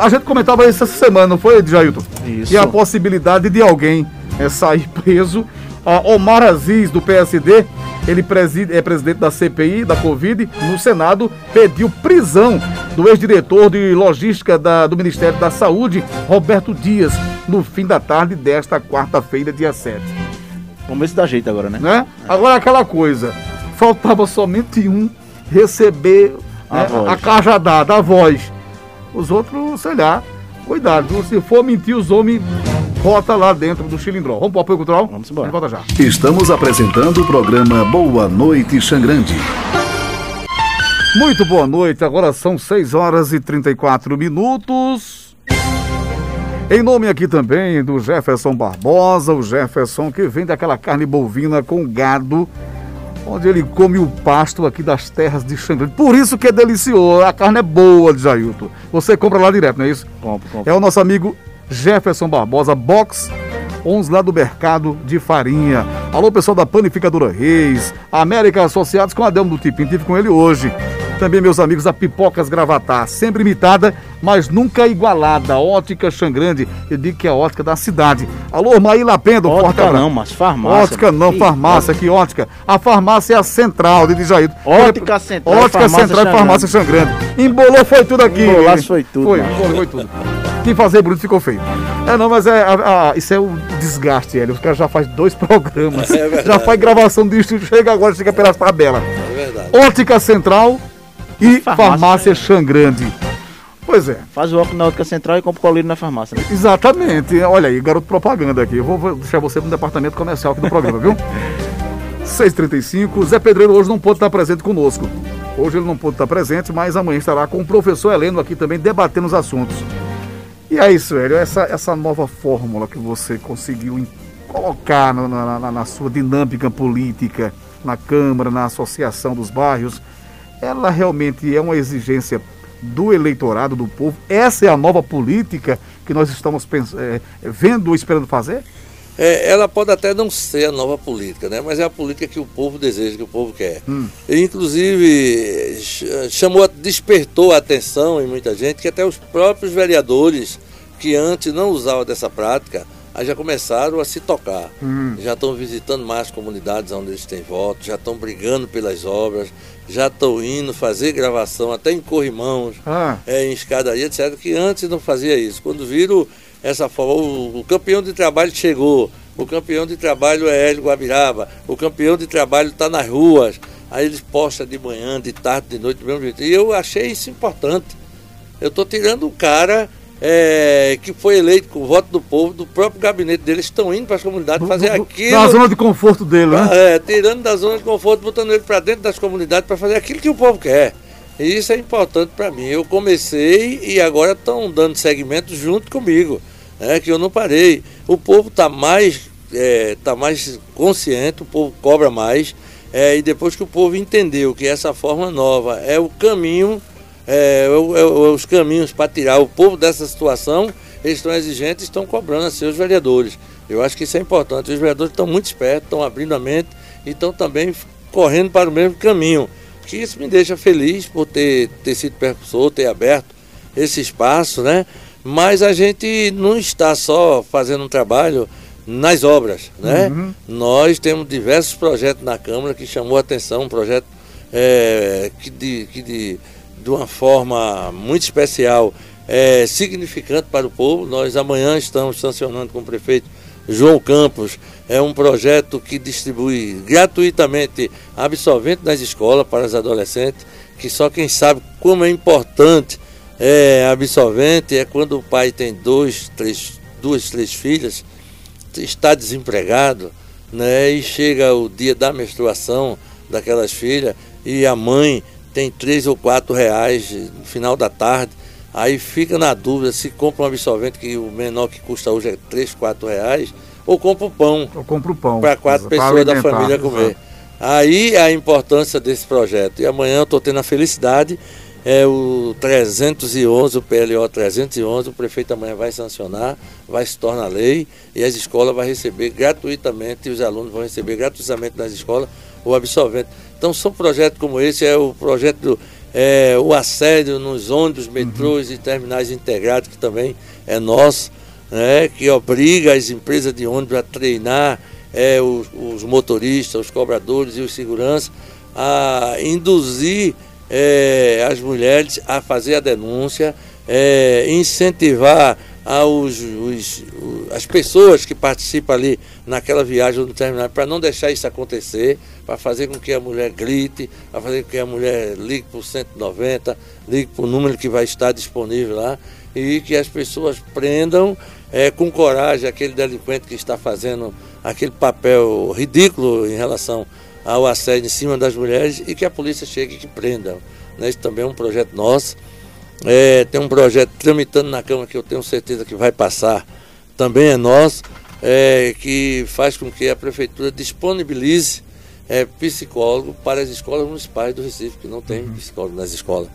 A: A gente comentava isso essa semana, não foi, Jailton? Isso. E a possibilidade de alguém é sair preso. Uh, Omar Aziz, do PSD, ele preside, é presidente da CPI, da Covid, no Senado, pediu prisão do ex-diretor de logística da, do Ministério da Saúde, Roberto Dias, no fim da tarde desta quarta-feira, dia 7.
B: Vamos ver se dá jeito agora, né?
A: né? Agora aquela coisa, faltava somente um receber a, né, a cajadada, a voz. Os outros, sei lá, cuidado, se for mentir, os homens Rota lá dentro do Chilindró. Vamos para o apoio cultural?
B: Vamos embora.
A: Volta já.
E: Estamos apresentando o programa Boa Noite Xangrande.
A: Muito boa noite, agora são 6 horas e 34 minutos. Em nome aqui também do Jefferson Barbosa, o Jefferson que vende aquela carne bovina com gado, onde ele come o pasto aqui das terras de Xangrande. Por isso que é delicioso, a carne é boa, de Jailton. Você compra lá direto, não é isso?
B: Compro, compro.
A: É o nosso amigo Jefferson Barbosa, box 11 lá do mercado de farinha. Alô, pessoal da Panificadora Reis, América Associados com a Delmo do Tipim, tive com ele hoje. Também meus amigos da Pipocas Gravatar, sempre imitada, mas nunca igualada. Ótica Xangrande, eu digo que é a ótica da cidade. Alô, Maíla Pendo,
B: ótica forte não, mas farmácia.
A: Ótica não, farmácia, que ótica. A farmácia é a central de Dijaíto.
B: Ótica Central.
A: Ótica Central e Farmácia Xangrande. Embolou foi tudo aqui.
B: Embolou foi tudo.
A: Foi, embolou foi tudo. Quem fazer bruto ficou feio. É, não, mas é, a, a, isso é o desgaste, ele. Os caras já faz dois programas. É já faz gravação disso, chega agora, chega pelas tabelas. É verdade. Ótica Central e Farmácia, farmácia Xangrande. Pois é.
B: Faz o óculos na ótica central e compra o colírio na farmácia. Né?
A: Exatamente. Olha aí, garoto propaganda aqui. Eu vou deixar você no departamento comercial aqui do programa, viu? 6h35. Zé Pedreiro hoje não pôde estar presente conosco. Hoje ele não pôde estar presente, mas amanhã estará com o professor Heleno aqui também debatendo os assuntos. E é isso, velho. Essa, essa nova fórmula que você conseguiu colocar na, na, na sua dinâmica política, na Câmara, na Associação dos Bairros, ela realmente é uma exigência do eleitorado, do povo? Essa é a nova política que nós estamos é, vendo ou esperando fazer?
D: É, ela pode até não ser a nova política, né? mas é a política que o povo deseja, que o povo quer. Hum. E, inclusive, chamou, despertou a atenção em muita gente que até os próprios vereadores que antes não usavam dessa prática, já começaram a se tocar. Hum. Já estão visitando mais comunidades onde eles têm voto, já estão brigando pelas obras, já estão indo fazer gravação até em corrimãos, ah. é, em escadaria, etc., que antes não fazia isso. Quando viram essa forma, o, o campeão de trabalho chegou, o campeão de trabalho é Hélio Guabiraba, o campeão de trabalho está nas ruas, aí eles postam de manhã, de tarde, de noite, do mesmo jeito. E eu achei isso importante. Eu estou tirando o cara é, que foi eleito com o voto do povo, do próprio gabinete deles, estão indo para as comunidades fazer aquilo.
A: Na zona de conforto dele, né?
D: É, tirando da zona de conforto, botando ele para dentro das comunidades para fazer aquilo que o povo quer. E isso é importante para mim. Eu comecei e agora estão dando segmento junto comigo, né, que eu não parei. O povo está mais, é, tá mais consciente, o povo cobra mais. É, e depois que o povo entendeu que essa forma nova é o caminho é, é, os caminhos para tirar o povo dessa situação, eles estão exigentes estão cobrando a seus vereadores. Eu acho que isso é importante. Os vereadores estão muito espertos, estão abrindo a mente e estão também correndo para o mesmo caminho. Que isso me deixa feliz por ter, ter sido percussor, ter aberto esse espaço, né? Mas a gente não está só fazendo um trabalho nas obras, né? Uhum. Nós temos diversos projetos na Câmara que chamou a atenção, um projeto é, que, de, que de de uma forma muito especial, é, significante para o povo. Nós amanhã estamos sancionando com o prefeito João Campos. É um projeto que distribui gratuitamente absolvente nas escolas para os adolescentes, que só quem sabe como é importante é absolvente é quando o pai tem dois, três, duas, três filhas, está desempregado, né? E chega o dia da menstruação daquelas filhas e a mãe tem três ou quatro reais no final da tarde. Aí fica na dúvida se compra um absorvente que o menor que custa hoje é três, quatro reais, ou compra o pão.
A: Ou compra o pão.
D: Para quatro pessoas da família comer. Aí a importância desse projeto. E amanhã eu estou tendo a felicidade, é o 311, o PLO 311, o prefeito amanhã vai sancionar, vai se tornar lei, e as escolas vão receber gratuitamente, os alunos vão receber gratuitamente nas escolas o absolvente. Então são projetos como esse, é o projeto do é, o assédio nos ônibus, metrôs uhum. e terminais integrados, que também é nosso. né, que obriga as empresas de ônibus a treinar é, os, os, motoristas, os cobradores e os seguranças a induzir é, as mulheres a fazer a denúncia, é, incentivar aos, os, as pessoas que participam ali naquela viagem no terminal para não deixar isso acontecer, para fazer com que a mulher grite, para fazer com que a mulher ligue por 190, ligue para o número que vai estar disponível lá e que as pessoas prendam é, com coragem aquele delinquente que está fazendo aquele papel ridículo em relação ao assédio em cima das mulheres e que a polícia chegue e que prenda. Né? Isso também é um projeto nosso. É, tem um projeto tramitando na Câmara que eu tenho certeza que vai passar, também é nosso, é, que faz com que a Prefeitura disponibilize é, psicólogo para as escolas municipais do Recife, que não tem uhum. psicólogo nas escolas.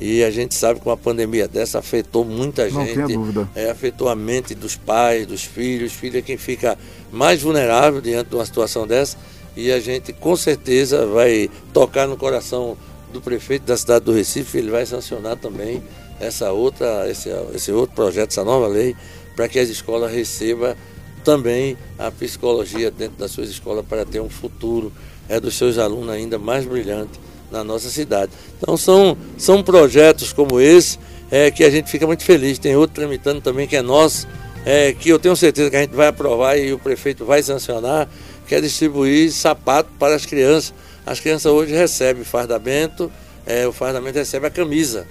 D: E a gente sabe que uma pandemia dessa afetou muita
A: gente. Não dúvida.
D: É, afetou a mente dos pais, dos filhos. Filho é quem fica mais vulnerável diante de uma situação dessa. E a gente com certeza vai tocar no coração do prefeito da cidade do Recife, ele vai sancionar também essa outra, esse, esse outro projeto, essa nova lei, para que as escolas recebam também a psicologia dentro das suas escolas para ter um futuro é, dos seus alunos ainda mais brilhante na nossa cidade. Então são, são projetos como esse é, que a gente fica muito feliz. Tem outro tramitando também que é nosso, é, que eu tenho certeza que a gente vai aprovar e o prefeito vai sancionar, que é distribuir sapato para as crianças as crianças hoje recebem fardamento, é, o fardamento recebe a camisa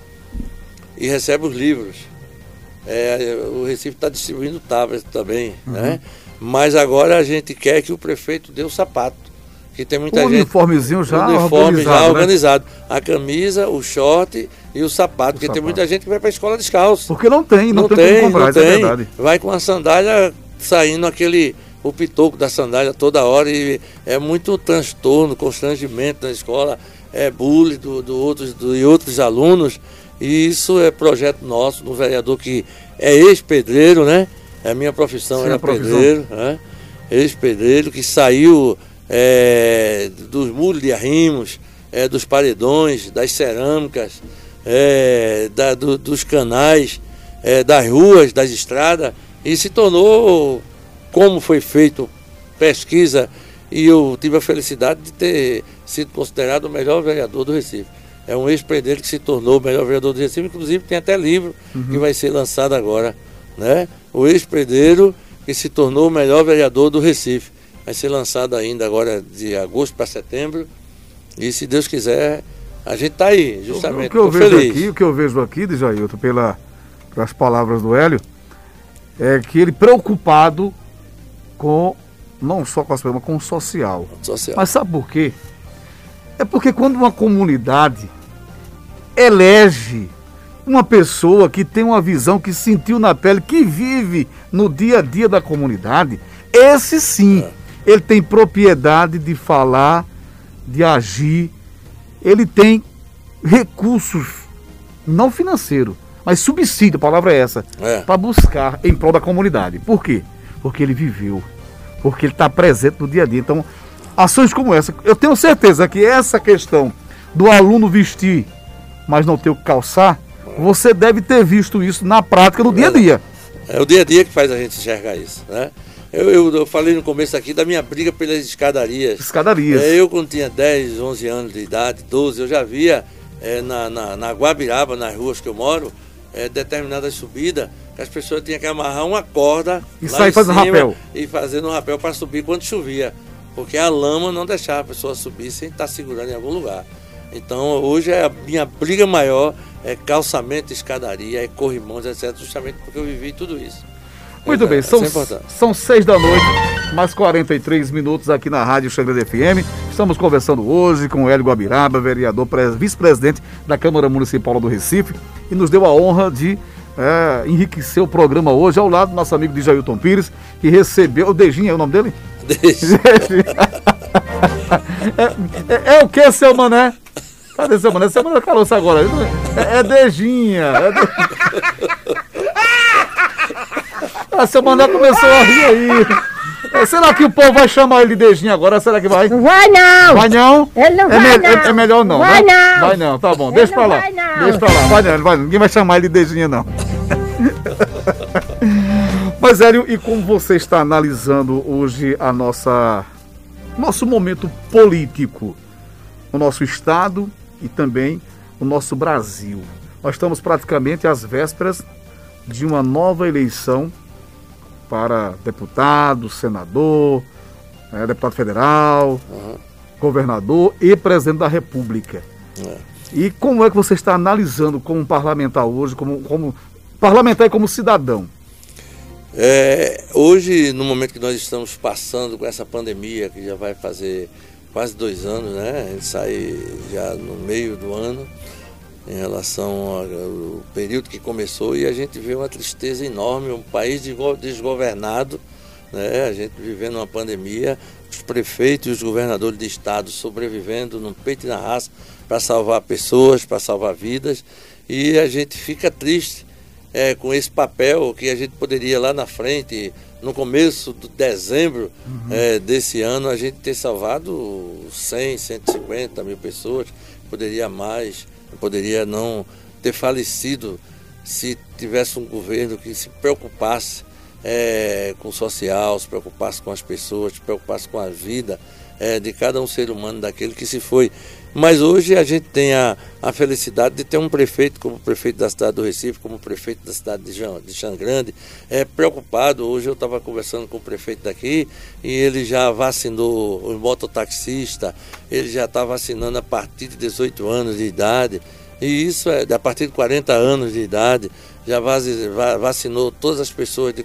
D: e recebe os livros. É, o Recife está distribuindo tablet também, uhum. né? Mas agora a gente quer que o prefeito dê o sapato. Que tem muita
A: o
D: gente.
A: uniformezinho já
D: uniforme organizado. Já né? organizado. A camisa, o short e o sapato. O porque sapato. tem muita gente que vai para a escola descalço.
A: Porque não tem, não, não tem, tem comprar, não
D: tem. É vai com a sandália saindo aquele o pitoco da sandália toda hora e é muito transtorno, constrangimento na escola, é bullying do, do outros, do, de outros alunos. E isso é projeto nosso, do vereador que é ex-pedreiro, né? A minha profissão Sim, era profissão. pedreiro, né? Ex-pedreiro que saiu é, dos muros de arrimos, é, dos paredões, das cerâmicas, é, da, do, dos canais, é, das ruas, das estradas, e se tornou como foi feito pesquisa e eu tive a felicidade de ter sido considerado o melhor vereador do Recife. É um ex-presidente que se tornou o melhor vereador do Recife, inclusive tem até livro uhum. que vai ser lançado agora. Né? O ex-predeiro que se tornou o melhor vereador do Recife. Vai ser lançado ainda agora de agosto para setembro. E se Deus quiser, a gente está aí, justamente. O,
A: que eu vejo feliz. aqui, o que eu vejo aqui, Jailton, pela, pelas palavras do Hélio, é que ele preocupado com não só com as pessoas, mas com o social. social. Mas sabe por quê? É porque quando uma comunidade elege uma pessoa que tem uma visão, que sentiu na pele, que vive no dia a dia da comunidade, esse sim, é. Ele tem propriedade de falar, de agir, ele tem recursos, não financeiro, mas subsídio, a palavra é essa, é. para buscar em prol da comunidade. Por quê? Porque ele viveu, porque ele está presente no dia a dia. Então, ações como essa, eu tenho certeza que essa questão do aluno vestir, mas não ter o que calçar, você deve ter visto isso na prática no dia a dia.
D: É o dia a dia que faz a gente enxergar isso, né? Eu, eu, eu, falei no começo aqui da minha briga pelas escadarias.
A: Escadarias.
D: É, eu, quando tinha 10, 11 anos de idade, 12, eu já via é, na, na, na Guabiraba, nas ruas que eu moro, é, determinadas subidas, as pessoas tinham que amarrar uma corda
A: e sair fazendo rapel.
D: E fazendo um rapel para subir quando chovia. Porque a lama não deixava a pessoa subir sem estar segurando em algum lugar. Então hoje é a minha briga maior é calçamento, escadaria, é corrimões, etc. Justamente porque eu vivi tudo isso.
A: Muito é, bem, são, é são seis da noite, mais 43 minutos aqui na Rádio Xangrande FM. Estamos conversando hoje com o Hélio Guabiraba, vereador, vice-presidente da Câmara Municipal do Recife, e nos deu a honra de é, enriquecer o programa hoje ao lado do nosso amigo de Jailton Pires, que recebeu. O Dejinho é o nome dele? Dejinho. é, é, é, o que, seu mané? Cadê seu mané? Seu mané calou-se agora. É, é Dejinha. É de... ah, seu mané começou a rir aí. É, será que o povo vai chamar ele de Dejinho agora? Será que vai?
G: Vai não!
A: Vai não?
G: Ele não é vai, me, não.
A: É, é, melhor não.
G: Vai,
A: vai
G: não!
A: Vai não, tá bom. Ele deixa pra lá. Deixa pra lá. Vai não, vai, ninguém vai chamar ele de Dejinho não. Mas, Hélio, e como você está analisando hoje a nossa nosso momento político, o nosso Estado e também o nosso Brasil? Nós estamos praticamente às vésperas de uma nova eleição para deputado, senador, né, deputado federal, uhum. governador e presidente da República. É. E como é que você está analisando como parlamentar hoje, como, como parlamentar e como cidadão?
D: É, hoje, no momento que nós estamos passando com essa pandemia, que já vai fazer quase dois anos, né? A gente sai já no meio do ano, em relação ao período que começou, e a gente vê uma tristeza enorme, um país desgovernado, né? a gente vivendo uma pandemia, os prefeitos e os governadores de estado sobrevivendo no peito e na raça para salvar pessoas, para salvar vidas, e a gente fica triste é, com esse papel que a gente poderia lá na frente, no começo de dezembro uhum. é, desse ano, a gente ter salvado 100, 150 mil pessoas, poderia mais, poderia não ter falecido se tivesse um governo que se preocupasse é, com o social, se preocupasse com as pessoas, se preocupasse com a vida é, de cada um ser humano daquele que se foi. Mas hoje a gente tem a, a felicidade de ter um prefeito como o prefeito da cidade do Recife, como o prefeito da cidade de, Jean, de Xangrande, é, preocupado. Hoje eu estava conversando com o prefeito daqui e ele já vacinou os mototaxistas, ele já está vacinando a partir de 18 anos de idade. E isso é a partir de 40 anos de idade, já vacinou todas as pessoas de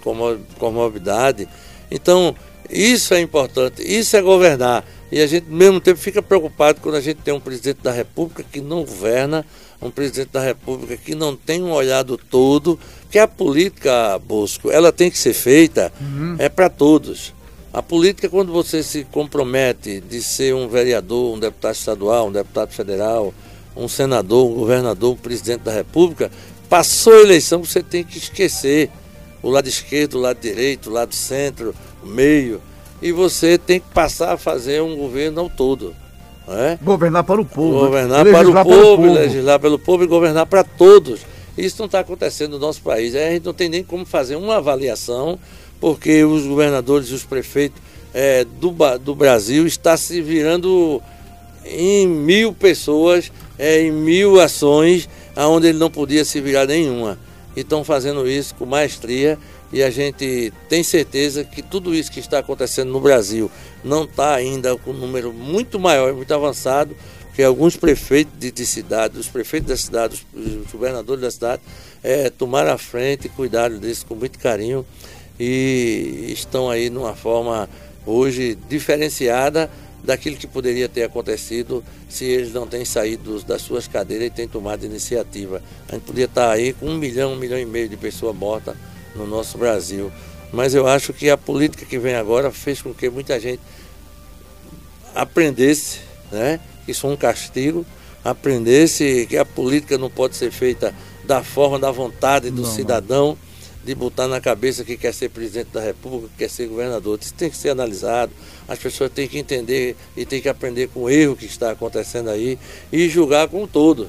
D: comorbidade. Então, isso é importante, isso é governar. E a gente, ao mesmo tempo, fica preocupado quando a gente tem um presidente da República que não governa, um presidente da República que não tem um olhado todo, que a política, Bosco, ela tem que ser feita uhum. é para todos. A política, quando você se compromete de ser um vereador, um deputado estadual, um deputado federal, um senador, um governador, um presidente da República, passou a eleição, você tem que esquecer o lado esquerdo, o lado direito, o lado centro, meio, e você tem que passar a fazer um governo ao todo. É?
A: Governar para o povo.
D: Governar para o povo, povo, legislar pelo povo e governar para todos. Isso não está acontecendo no nosso país. A gente não tem nem como fazer uma avaliação, porque os governadores e os prefeitos é, do, do Brasil estão se virando em mil pessoas, é, em mil ações, aonde ele não podia se virar nenhuma. E estão fazendo isso com maestria e a gente tem certeza que tudo isso que está acontecendo no Brasil não está ainda com um número muito maior, muito avançado, que alguns prefeitos de, de cidade, os prefeitos da cidade, os, governadores da cidade, é, tomaram a frente e cuidaram disso com muito carinho e estão aí numa forma hoje diferenciada daquilo que poderia ter acontecido se eles não têm saído das suas cadeiras e têm tomado iniciativa. A gente podia estar aí com um milhão, um milhão e meio de pessoas mortas no nosso Brasil. Mas eu acho que a política que vem agora fez com que muita gente aprendesse, né? Que isso é um castigo, aprendesse que a política não pode ser feita da forma da vontade do não, cidadão. De botar na cabeça que quer ser presidente da República, que quer ser governador. Isso tem que ser analisado. As pessoas têm que entender e têm que aprender com o erro que está acontecendo aí e julgar com todos.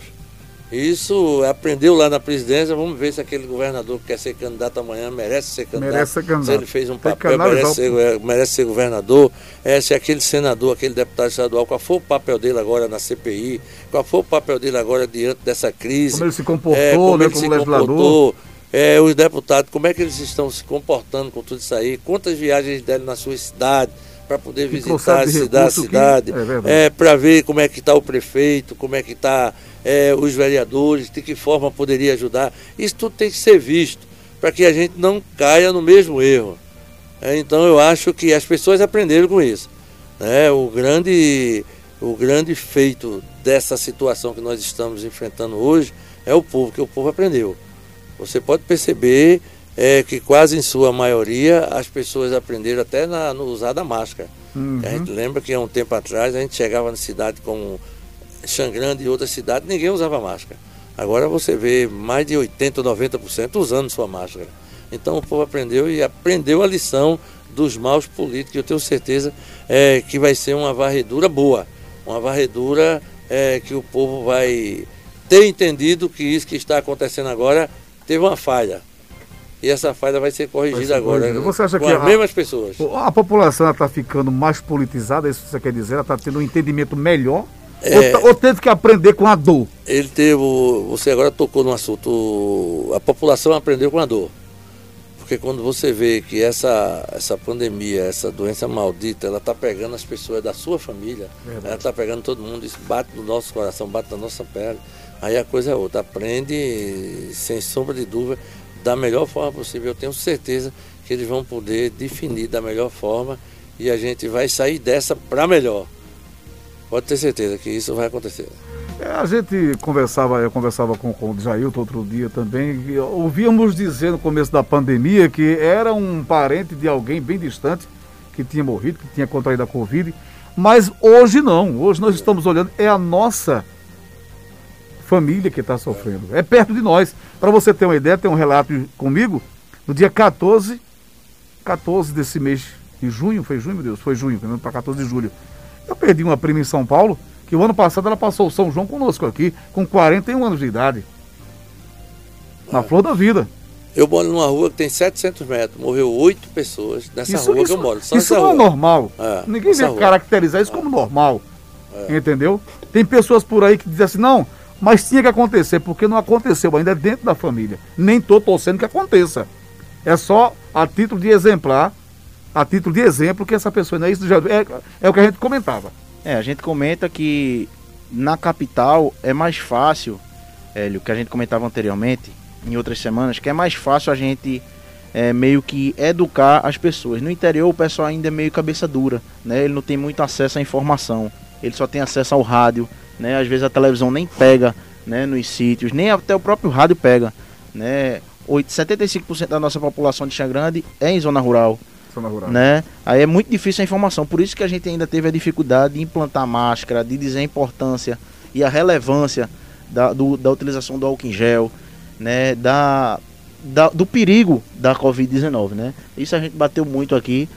D: Isso aprendeu lá na presidência. Vamos ver se aquele governador que quer ser candidato amanhã merece ser candidato.
A: Merece ser candidato.
D: Se ele fez um papel, merece ser, merece ser governador. É, se aquele senador, aquele deputado estadual, qual foi o papel dele agora na CPI? Qual foi o papel dele agora diante dessa crise?
A: Como ele se comportou, é, como né, ele como se legislador. comportou
D: é, os deputados, como é que eles estão se comportando com tudo isso aí, quantas viagens deram na sua cidade para poder que visitar a cidade, cidade é, é para ver como é que está o prefeito, como é que está é, os vereadores, de que forma poderia ajudar. Isso tudo tem que ser visto para que a gente não caia no mesmo erro. É, então eu acho que as pessoas aprenderam com isso. Né? O, grande, o grande feito dessa situação que nós estamos enfrentando hoje é o povo, que o povo aprendeu você pode perceber é, que quase em sua maioria as pessoas aprenderam até na, no usar da máscara. Uhum. A gente lembra que há um tempo atrás a gente chegava na cidade como Xangrande e outras cidades, ninguém usava máscara. Agora você vê mais de 80% ou 90% usando sua máscara. Então o povo aprendeu e aprendeu a lição dos maus políticos. Eu tenho certeza é, que vai ser uma varredura boa, uma varredura é, que o povo vai ter entendido que isso que está acontecendo agora teve uma falha. e essa falha vai ser corrigida vai ser agora. Corrigida.
A: Você acha
D: com
A: que
D: as a, mesmas pessoas.
A: A população está ficando mais politizada, é isso que você quer dizer? Ela está tendo um entendimento melhor? É, ou, ou, teve que aprender com a dor?
D: Ele teve. Você agora tocou no assunto. A população aprendeu com a dor. Porque quando você vê que essa, essa pandemia, essa doença maldita, ela está pegando as pessoas da sua família, Verdade. ela está pegando todo mundo, isso bate no nosso coração, bate na nossa pele, aí a coisa é outra. Aprende, sem sombra de dúvida, da melhor forma possível. Eu tenho certeza que eles vão poder definir da melhor forma e a gente vai sair dessa para melhor. Pode ter certeza que isso vai acontecer.
A: É, a gente conversava, eu conversava com, com o Jailton outro dia também, ouvíamos dizer no começo da pandemia que era um parente de alguém bem distante que tinha morrido, que tinha contraído a Covid, mas hoje não, hoje nós estamos olhando, é a nossa família que está sofrendo, é perto de nós. Para você ter uma ideia, tem um relato comigo, no dia 14, 14 desse mês de junho, foi junho, meu Deus, foi junho, para 14 de julho. Eu perdi uma prima em São Paulo, que o ano passado ela passou o São João conosco aqui, com 41 anos de idade. Na flor da vida.
D: Eu moro numa rua que tem 700 metros, morreu oito pessoas nessa
A: isso,
D: rua
A: isso,
D: que eu moro.
A: Só isso não é normal. É, Ninguém vem rua. caracterizar isso é. como normal. É. Entendeu? Tem pessoas por aí que dizem assim, não, mas tinha que acontecer, porque não aconteceu ainda é dentro da família. Nem estou torcendo que aconteça. É só a título de exemplar, a título de exemplo, que essa pessoa não é isso já é, é o que a gente comentava.
B: É, a gente comenta que na capital é mais fácil, Hélio, que a gente comentava anteriormente, em outras semanas, que é mais fácil a gente é, meio que educar as pessoas. No interior o pessoal ainda é meio cabeça dura, né? Ele não tem muito acesso à informação, ele só tem acesso ao rádio, né? Às vezes a televisão nem pega, né? Nos sítios, nem até o próprio rádio pega, né? 75% da nossa população de Xangrande é em zona rural
A: zona rural.
B: Né? Aí é muito difícil a informação. Por isso que a gente ainda teve a dificuldade de implantar máscara, de dizer a importância e a relevância da, do, da utilização do álcool em gel, né? da, da do perigo da Covid-19. Né? Isso a gente bateu muito aqui.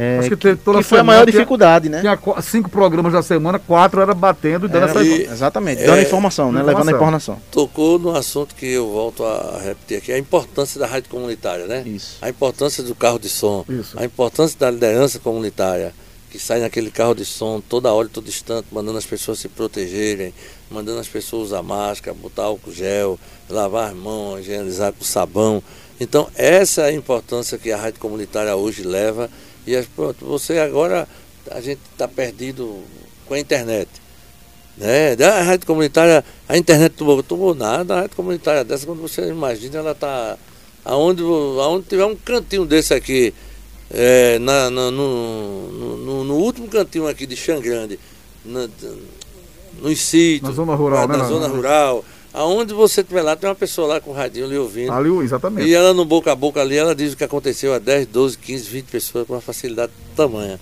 B: É, Acho que, que, que foi a maior dificuldade, né?
A: Tinha cinco programas da semana, quatro era batendo e dando era, essa
B: e, Exatamente, dando é, informação, né? Levando a informação.
D: Tocou no assunto que eu volto a repetir aqui, a importância da rádio comunitária, né?
B: Isso.
D: A importância do carro de som,
A: Isso.
D: a importância da liderança comunitária, que sai naquele carro de som toda hora, todo instante, mandando as pessoas se protegerem, mandando as pessoas usar máscara, botar álcool gel, lavar as mãos, higienizar com sabão. Então, essa é a importância que a rádio comunitária hoje leva e pronto, você agora, a gente está perdido com a internet. Né? A rádio comunitária, a internet tomou, tomou nada, a rádio comunitária dessa, quando você imagina, ela está. Aonde, aonde tiver um cantinho desse aqui, é, na, na no, no, no, último cantinho aqui de Xangrande, na, nos sítios,
A: na zona rural,
D: na,
A: né,
D: zona rural, Aonde você estiver lá, tem uma pessoa lá com o radinho ali ouvindo.
A: Ali, exatamente.
D: E ela no boca a boca ali, ela diz o que aconteceu a 10, 12, 15, 20 pessoas com uma facilidade tamanha.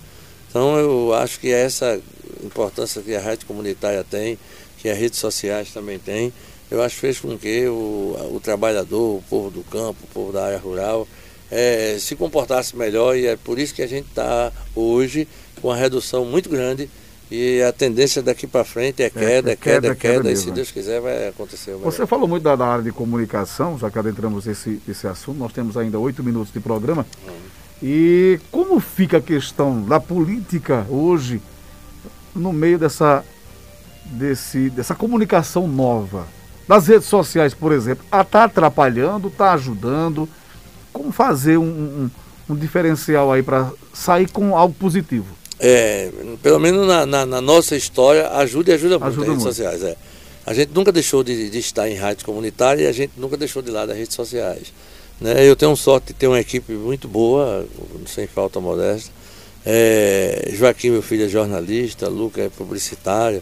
D: Então eu acho que é essa importância que a rádio comunitária tem, que as redes sociais também têm, eu acho que fez com que o, o trabalhador, o povo do campo, o povo da área rural, é, se comportasse melhor e é por isso que a gente está hoje com uma redução muito grande e a tendência daqui para frente é queda, é, é queda, é queda, queda, e se Deus quiser vai acontecer.
A: Você falou muito da, da, área de comunicação, já que adentramos nesse, esse assunto, nós temos ainda oito minutos de programa. Hum. E como fica a questão da política hoje no meio dessa, desse, dessa comunicação nova? Das redes sociais, por exemplo, está atrapalhando, está ajudando? Como fazer um, um, um diferencial aí para sair com algo positivo?
D: É, pelo menos na, na, na, nossa história, ajuda e ajuda muito ajuda as redes muito. sociais. É. A gente nunca deixou de, de, estar em rádio comunitária e a gente nunca deixou de lado as redes sociais. Né? Eu tenho sorte de ter uma equipe muito boa, sem falta modesta. É, Joaquim, meu filho, é jornalista, Luca é publicitário.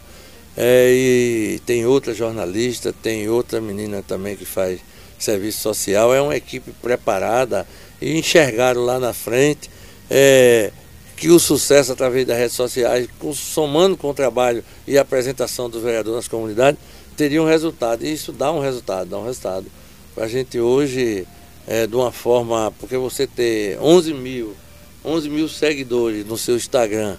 D: É, e tem outra jornalista, tem outra menina também que faz serviço social. É uma equipe preparada e enxergaram lá na frente. É, que o sucesso através das redes sociais, somando com o trabalho e a apresentação do vereador nas comunidades, teria um resultado. E isso dá um resultado, dá um resultado. A gente hoje, é, de uma forma, porque você ter 11 mil, 11 mil seguidores no seu Instagram,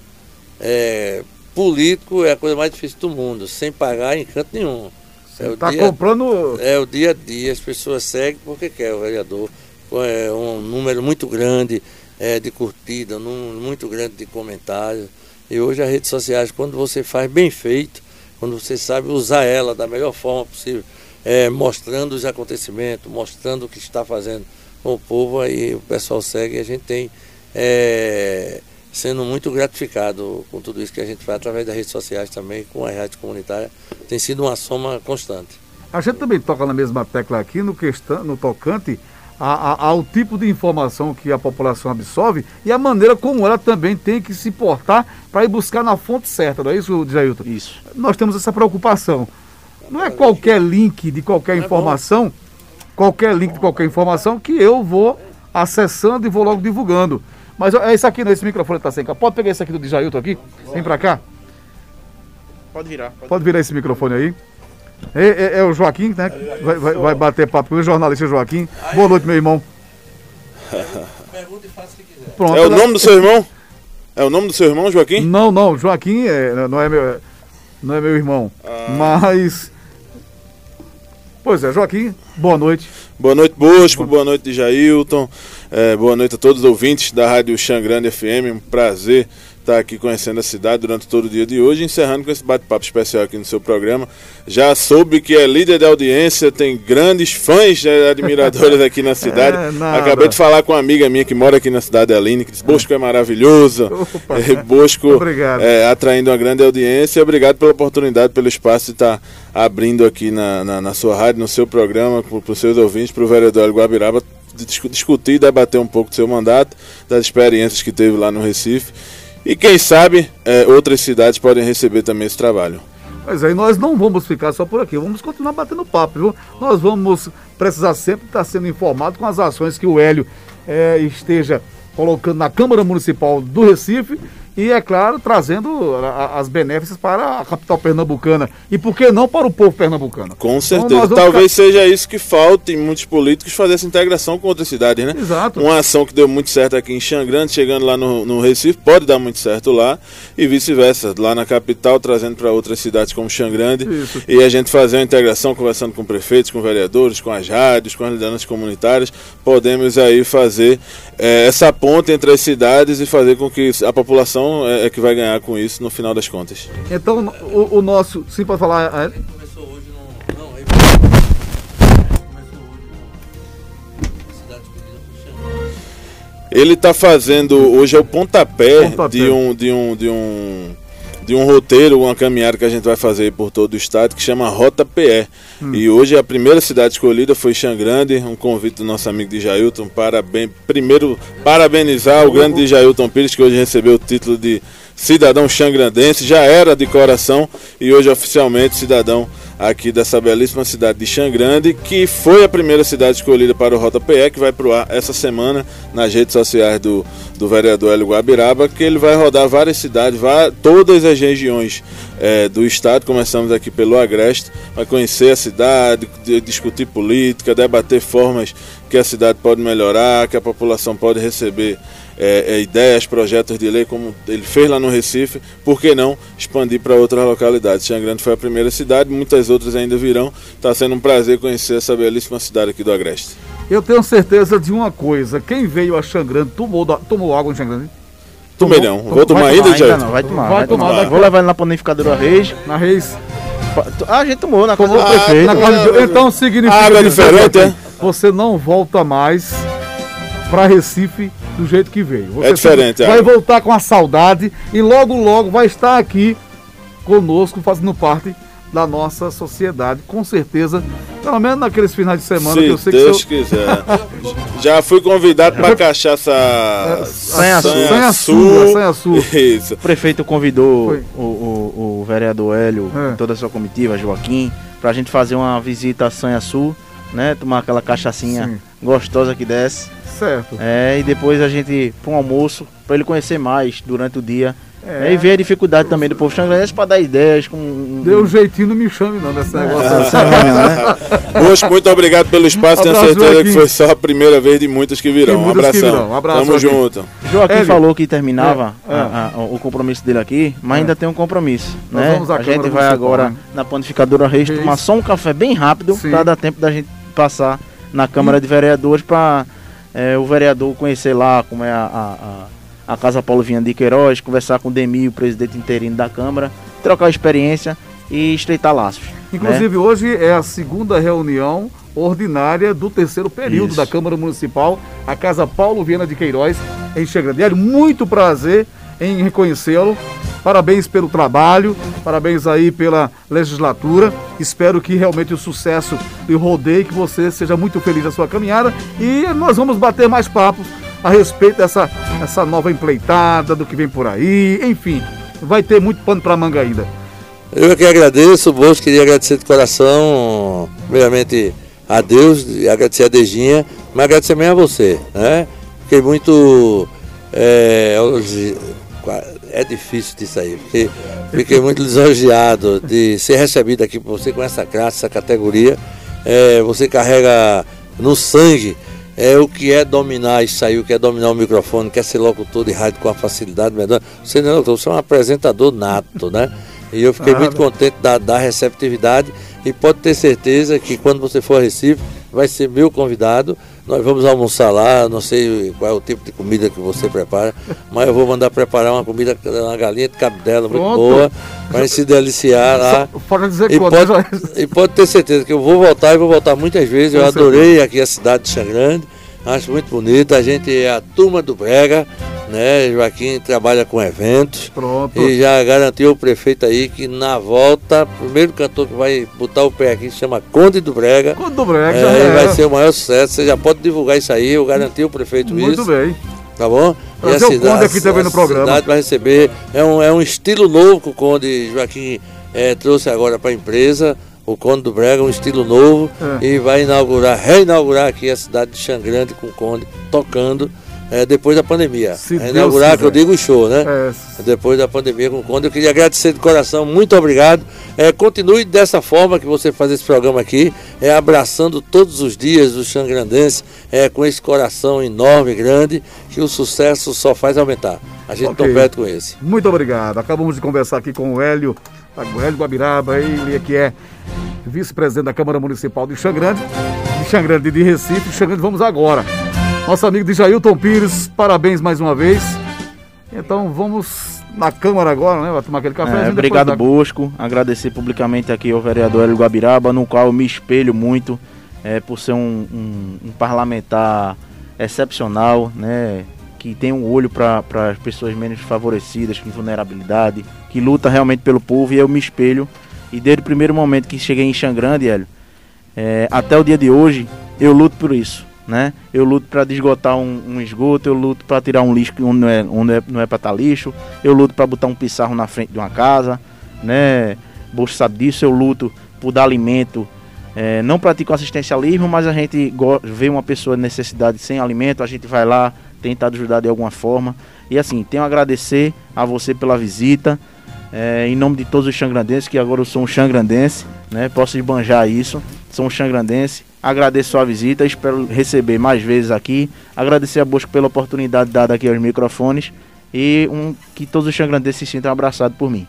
D: é, político é a coisa mais difícil do mundo, sem pagar em canto nenhum.
A: Você está é comprando.
D: É o dia a dia, as pessoas seguem porque quer o vereador é, um número muito grande é, de curtida, um número muito grande de comentários. E hoje as redes sociais, quando você faz bem feito, quando você sabe usar ela da melhor forma possível, é, mostrando os acontecimentos, mostrando o que está fazendo com o povo, aí o pessoal segue e a gente tem é, sendo muito gratificado com tudo isso que a gente faz através das redes sociais também, com a rádio comunitária, tem sido uma soma constante.
A: A gente também toca na mesma tecla aqui no, questão, no tocante a, a, ao tipo de informação que a população absorve e a maneira como ela também tem que se portar para ir buscar na fonte certa, não é isso, Jailton?
B: Isso.
A: Nós temos essa preocupação. Não é qualquer link de qualquer é informação, qualquer link de qualquer informação que eu vou acessando e vou logo divulgando. Mas é isso aqui, esse microfone está sem cá. Pode pegar esse aqui do Djailton aqui? Vem para cá.
B: Pode virar. Pode,
A: pode virar esse microfone aí. É, é, é, o Joaquim, né? Vai, vai, vai, bater papo com o jornalista Joaquim. Boa noite, meu irmão.
F: Pergunta e faça o que quiser. Pronto, é o nome do seu irmão? É o nome do seu irmão, Joaquim?
A: Não, não. Joaquim é, não, é meu, não é meu irmão. Ah. Mas. Pois é, Joaquim, boa noite.
F: Boa noite, Bosco. Boa, boa noite, Jailton. É, boa noite a todos os ouvintes da Rádio Xangrande FM. Um prazer estar aqui conhecendo a cidade durante todo o dia de hoje, encerrando com esse bate-papo especial aqui no seu programa. Já soube que é líder de audiência, tem grandes fãs, né, admiradores aqui na cidade. É, Acabei de falar com uma amiga minha que mora aqui na cidade, Aline, que diz: Bosco é maravilhoso. Opa, é, Bosco é, atraindo uma grande audiência. Obrigado pela oportunidade, pelo espaço de estar abrindo aqui na, na, na sua rádio, no seu programa, para os seus ouvintes, para o vereador Guabiraba discutir e debater um pouco do seu mandato, das experiências que teve lá no Recife e quem sabe é, outras cidades podem receber também esse trabalho.
A: Mas aí nós não vamos ficar só por aqui, vamos continuar batendo papo, viu? Nós vamos precisar sempre estar sendo informado com as ações que o Hélio é, esteja colocando na Câmara Municipal do Recife e, é claro, trazendo as benéficas para a capital pernambucana. E por que não para o povo pernambucano?
F: Com então, certeza. Então, Talvez ficar... seja isso que falta em muitos políticos fazer essa integração com outras cidades, né?
A: Exato.
F: Uma ação que deu muito certo aqui em Xangrande, chegando lá no, no Recife, pode dar muito certo lá, e vice-versa. Lá na capital, trazendo para outras cidades como Xangrande. Isso. E a gente fazer uma integração, conversando com prefeitos, com vereadores, com as rádios, com as lideranças comunitárias, podemos aí fazer é, essa ponte entre as cidades e fazer com que a população é, é, que vai ganhar com isso no final das contas.
A: Então, o, o nosso. Sim, pode falar. É... Começou hoje no. Não, ele
F: Ele está fazendo hoje é o pontapé, pontapé, de um de um de um de um roteiro, uma caminhada que a gente vai fazer por todo o estado que chama Rota PE. Hum. E hoje a primeira cidade escolhida foi Xangrande, um convite do nosso amigo de Jailton para bem, primeiro parabenizar o grande Jailton Pires que hoje recebeu o título de cidadão xangrandense, já era de coração e hoje oficialmente cidadão aqui dessa belíssima cidade de Xangrande, que foi a primeira cidade escolhida para o Rota PE, que vai para o ar essa semana nas redes sociais do, do vereador Hélio Guabiraba, que ele vai rodar várias cidades, vai, todas as regiões é, do estado, começamos aqui pelo Agreste, vai conhecer a cidade, discutir política, debater formas que a cidade pode melhorar, que a população pode receber é, é, ideias, projetos de lei, como ele fez lá no Recife, por que não expandir para outras localidades? Xangrande foi a primeira cidade, muitas outras ainda virão. Está sendo um prazer conhecer essa belíssima cidade aqui do Agreste.
A: Eu tenho certeza de uma coisa: quem veio a Xangrande tomou, tomou água em Xangrande?
F: Tomei não. Vou tomar ainda,
B: ainda não, vai tomar. Vai, vai tomar. tomar. Vou levar ele na panificadora Reis.
A: Na Reis.
B: Ah, a gente tomou na casa tomou, do prefeito.
A: Ah, então significa.
F: Água diferente, é?
A: Você não volta mais para Recife do jeito que veio. Você
F: é diferente.
A: Vai é. voltar com a saudade e logo, logo vai estar aqui conosco, fazendo parte da nossa sociedade, com certeza, pelo menos naqueles finais de semana
F: Se
A: que eu sei
F: Deus
A: que
F: seu... quiser. Já fui convidado para cachaça
A: é, Sanha Sul. Sanha Sul.
B: Isso. O prefeito convidou o, o, o, vereador Hélio, é. toda a sua comitiva, Joaquim, para a gente fazer uma visita a Sanha Sul, né? Tomar aquela cachaçinha Sim. Gostosa que desce.
A: Certo.
B: É, e depois a gente para um almoço, para ele conhecer mais durante o dia. É. E ver a dificuldade também do povo xangrense para dar ideias. Com...
A: Deu um jeitinho, não me chame não nesse negócio.
F: É, né? muito obrigado pelo espaço. Tenho certeza que foi só a primeira vez de muitas que virão. Um abração. Virão. Um abraço. Tamo junto.
B: Joaquim falou que terminava é, é. A, a, o compromisso dele aqui, mas ainda tem um compromisso. né? a, a gente vai agora né? na panificadora Reis, tomar só um café bem rápido para dar tempo da gente passar na Câmara de Vereadores para é, o vereador conhecer lá como é a, a, a Casa Paulo Vinha de Queiroz, conversar com o Demi, o presidente interino da Câmara, trocar experiência e estreitar laços.
A: Inclusive, né? hoje é a segunda reunião ordinária do terceiro período Isso. da Câmara Municipal, a Casa Paulo Viana de Queiroz, em Xangrandiário. Muito prazer em reconhecê-lo. Parabéns pelo trabalho, parabéns aí pela legislatura. Espero que realmente o sucesso lhe rodeie, que você seja muito feliz na sua caminhada. E nós vamos bater mais papos a respeito dessa essa nova empleitada, do que vem por aí. Enfim, vai ter muito pano para manga ainda.
D: Eu que agradeço, Bosco, queria agradecer de coração, primeiramente a Deus, agradecer a Dejinha, mas agradecer também a você, né? Fiquei muito. É, é difícil disso aí, porque fiquei muito lisonjeado de ser recebido aqui por você com essa classe, essa categoria. É, você carrega no sangue é o que é dominar isso aí, o que é dominar o microfone, quer ser locutor de rádio com a facilidade melhor. Você não é locutor, você é um apresentador nato, né? E eu fiquei ah, muito contente da, da receptividade e pode ter certeza que quando você for a Recife, vai ser meu convidado. Nós vamos almoçar lá, não sei qual é o tipo de comida que você prepara, mas eu vou mandar preparar uma comida, uma galinha de cabidela muito boa, para se deliciar lá.
A: Pode dizer
D: e, pode, e pode ter certeza que eu vou voltar e vou voltar muitas vezes. Eu adorei aqui a cidade de Xangrande, acho muito bonita. A gente é a turma do Brega né? Joaquim trabalha com eventos.
A: Pronto.
D: E já garantiu o prefeito aí que na volta, o primeiro cantor que vai botar o pé aqui se chama Conde do Brega.
A: Conde do Brega,
D: é, é. vai ser o maior sucesso. Você já pode divulgar isso aí, eu garanti o prefeito
A: Muito
D: isso.
A: Muito bem.
D: Tá bom?
A: e a cidade, o Conde aqui também no programa. A cidade
D: vai receber. É um, é um estilo novo que o Conde Joaquim é, trouxe agora para a empresa o Conde do Brega, um estilo novo, é. e vai inaugurar, reinaugurar aqui a cidade de Xangrande com o Conde tocando é, depois da pandemia. Se inaugurar, que eu digo, o show, né? É. Depois da pandemia com o Conde. Eu queria agradecer de coração, muito obrigado. É, continue dessa forma que você faz esse programa aqui, é, abraçando todos os dias os xangrandenses, é, com esse coração enorme, grande, que o sucesso só faz aumentar. A gente okay. perto com esse.
A: Muito obrigado. Acabamos de conversar aqui com o Hélio, o Hélio Guabiraba, ele que é vice-presidente da Câmara Municipal de Xangrande, de Xangrande de Recife. Xangrande, vamos agora nosso amigo de Jailton Pires, parabéns mais uma vez. Então vamos na Câmara agora, né? Vai tomar aquele café.
B: É, obrigado, da... Bosco. Agradecer publicamente aqui ao vereador Hélio Guabiraba, no qual eu me espelho muito é, por ser um, um, um parlamentar excepcional, né? Que tem um olho para as pessoas menos favorecidas, com vulnerabilidade, que luta realmente pelo povo e eu me espelho. E desde o primeiro momento que cheguei em Xangrande, Hélio, é, até o dia de hoje, eu luto por isso né? Eu luto para desgotar um, um, esgoto, eu luto para tirar um lixo onde não é, é, não é para estar tá lixo, eu luto para botar um pissarro na frente de uma casa, né? Bolsa sabe disso, eu luto por dar alimento. É, não pratico assistencialismo, mas a gente vê uma pessoa em necessidade sem alimento, a gente vai lá, tentar ajudar de alguma forma. E assim, tenho a agradecer a você pela visita. É, em nome de todos os xangrandenses, que agora eu sou um xangrandense, né? Posso esbanjar isso. Sou um xangrandense Agradeço sua visita, espero receber mais vezes aqui. Agradecer a Bosco pela oportunidade dada aqui aos microfones e um, que todos os xangrandenses se sintam abraçados por mim.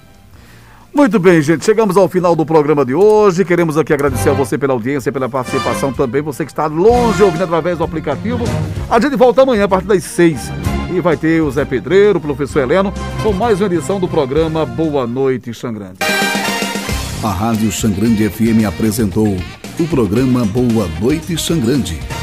A: Muito bem, gente. Chegamos ao final do programa de hoje. Queremos aqui agradecer a você pela audiência, pela participação também. Você que está longe ouvindo através do aplicativo. A gente volta amanhã a partir das seis. E vai ter o Zé Pedreiro, o professor Heleno, com mais uma edição do programa Boa Noite, Xangrande.
E: A Rádio Xangrande FM apresentou o programa Boa Noite Sangrande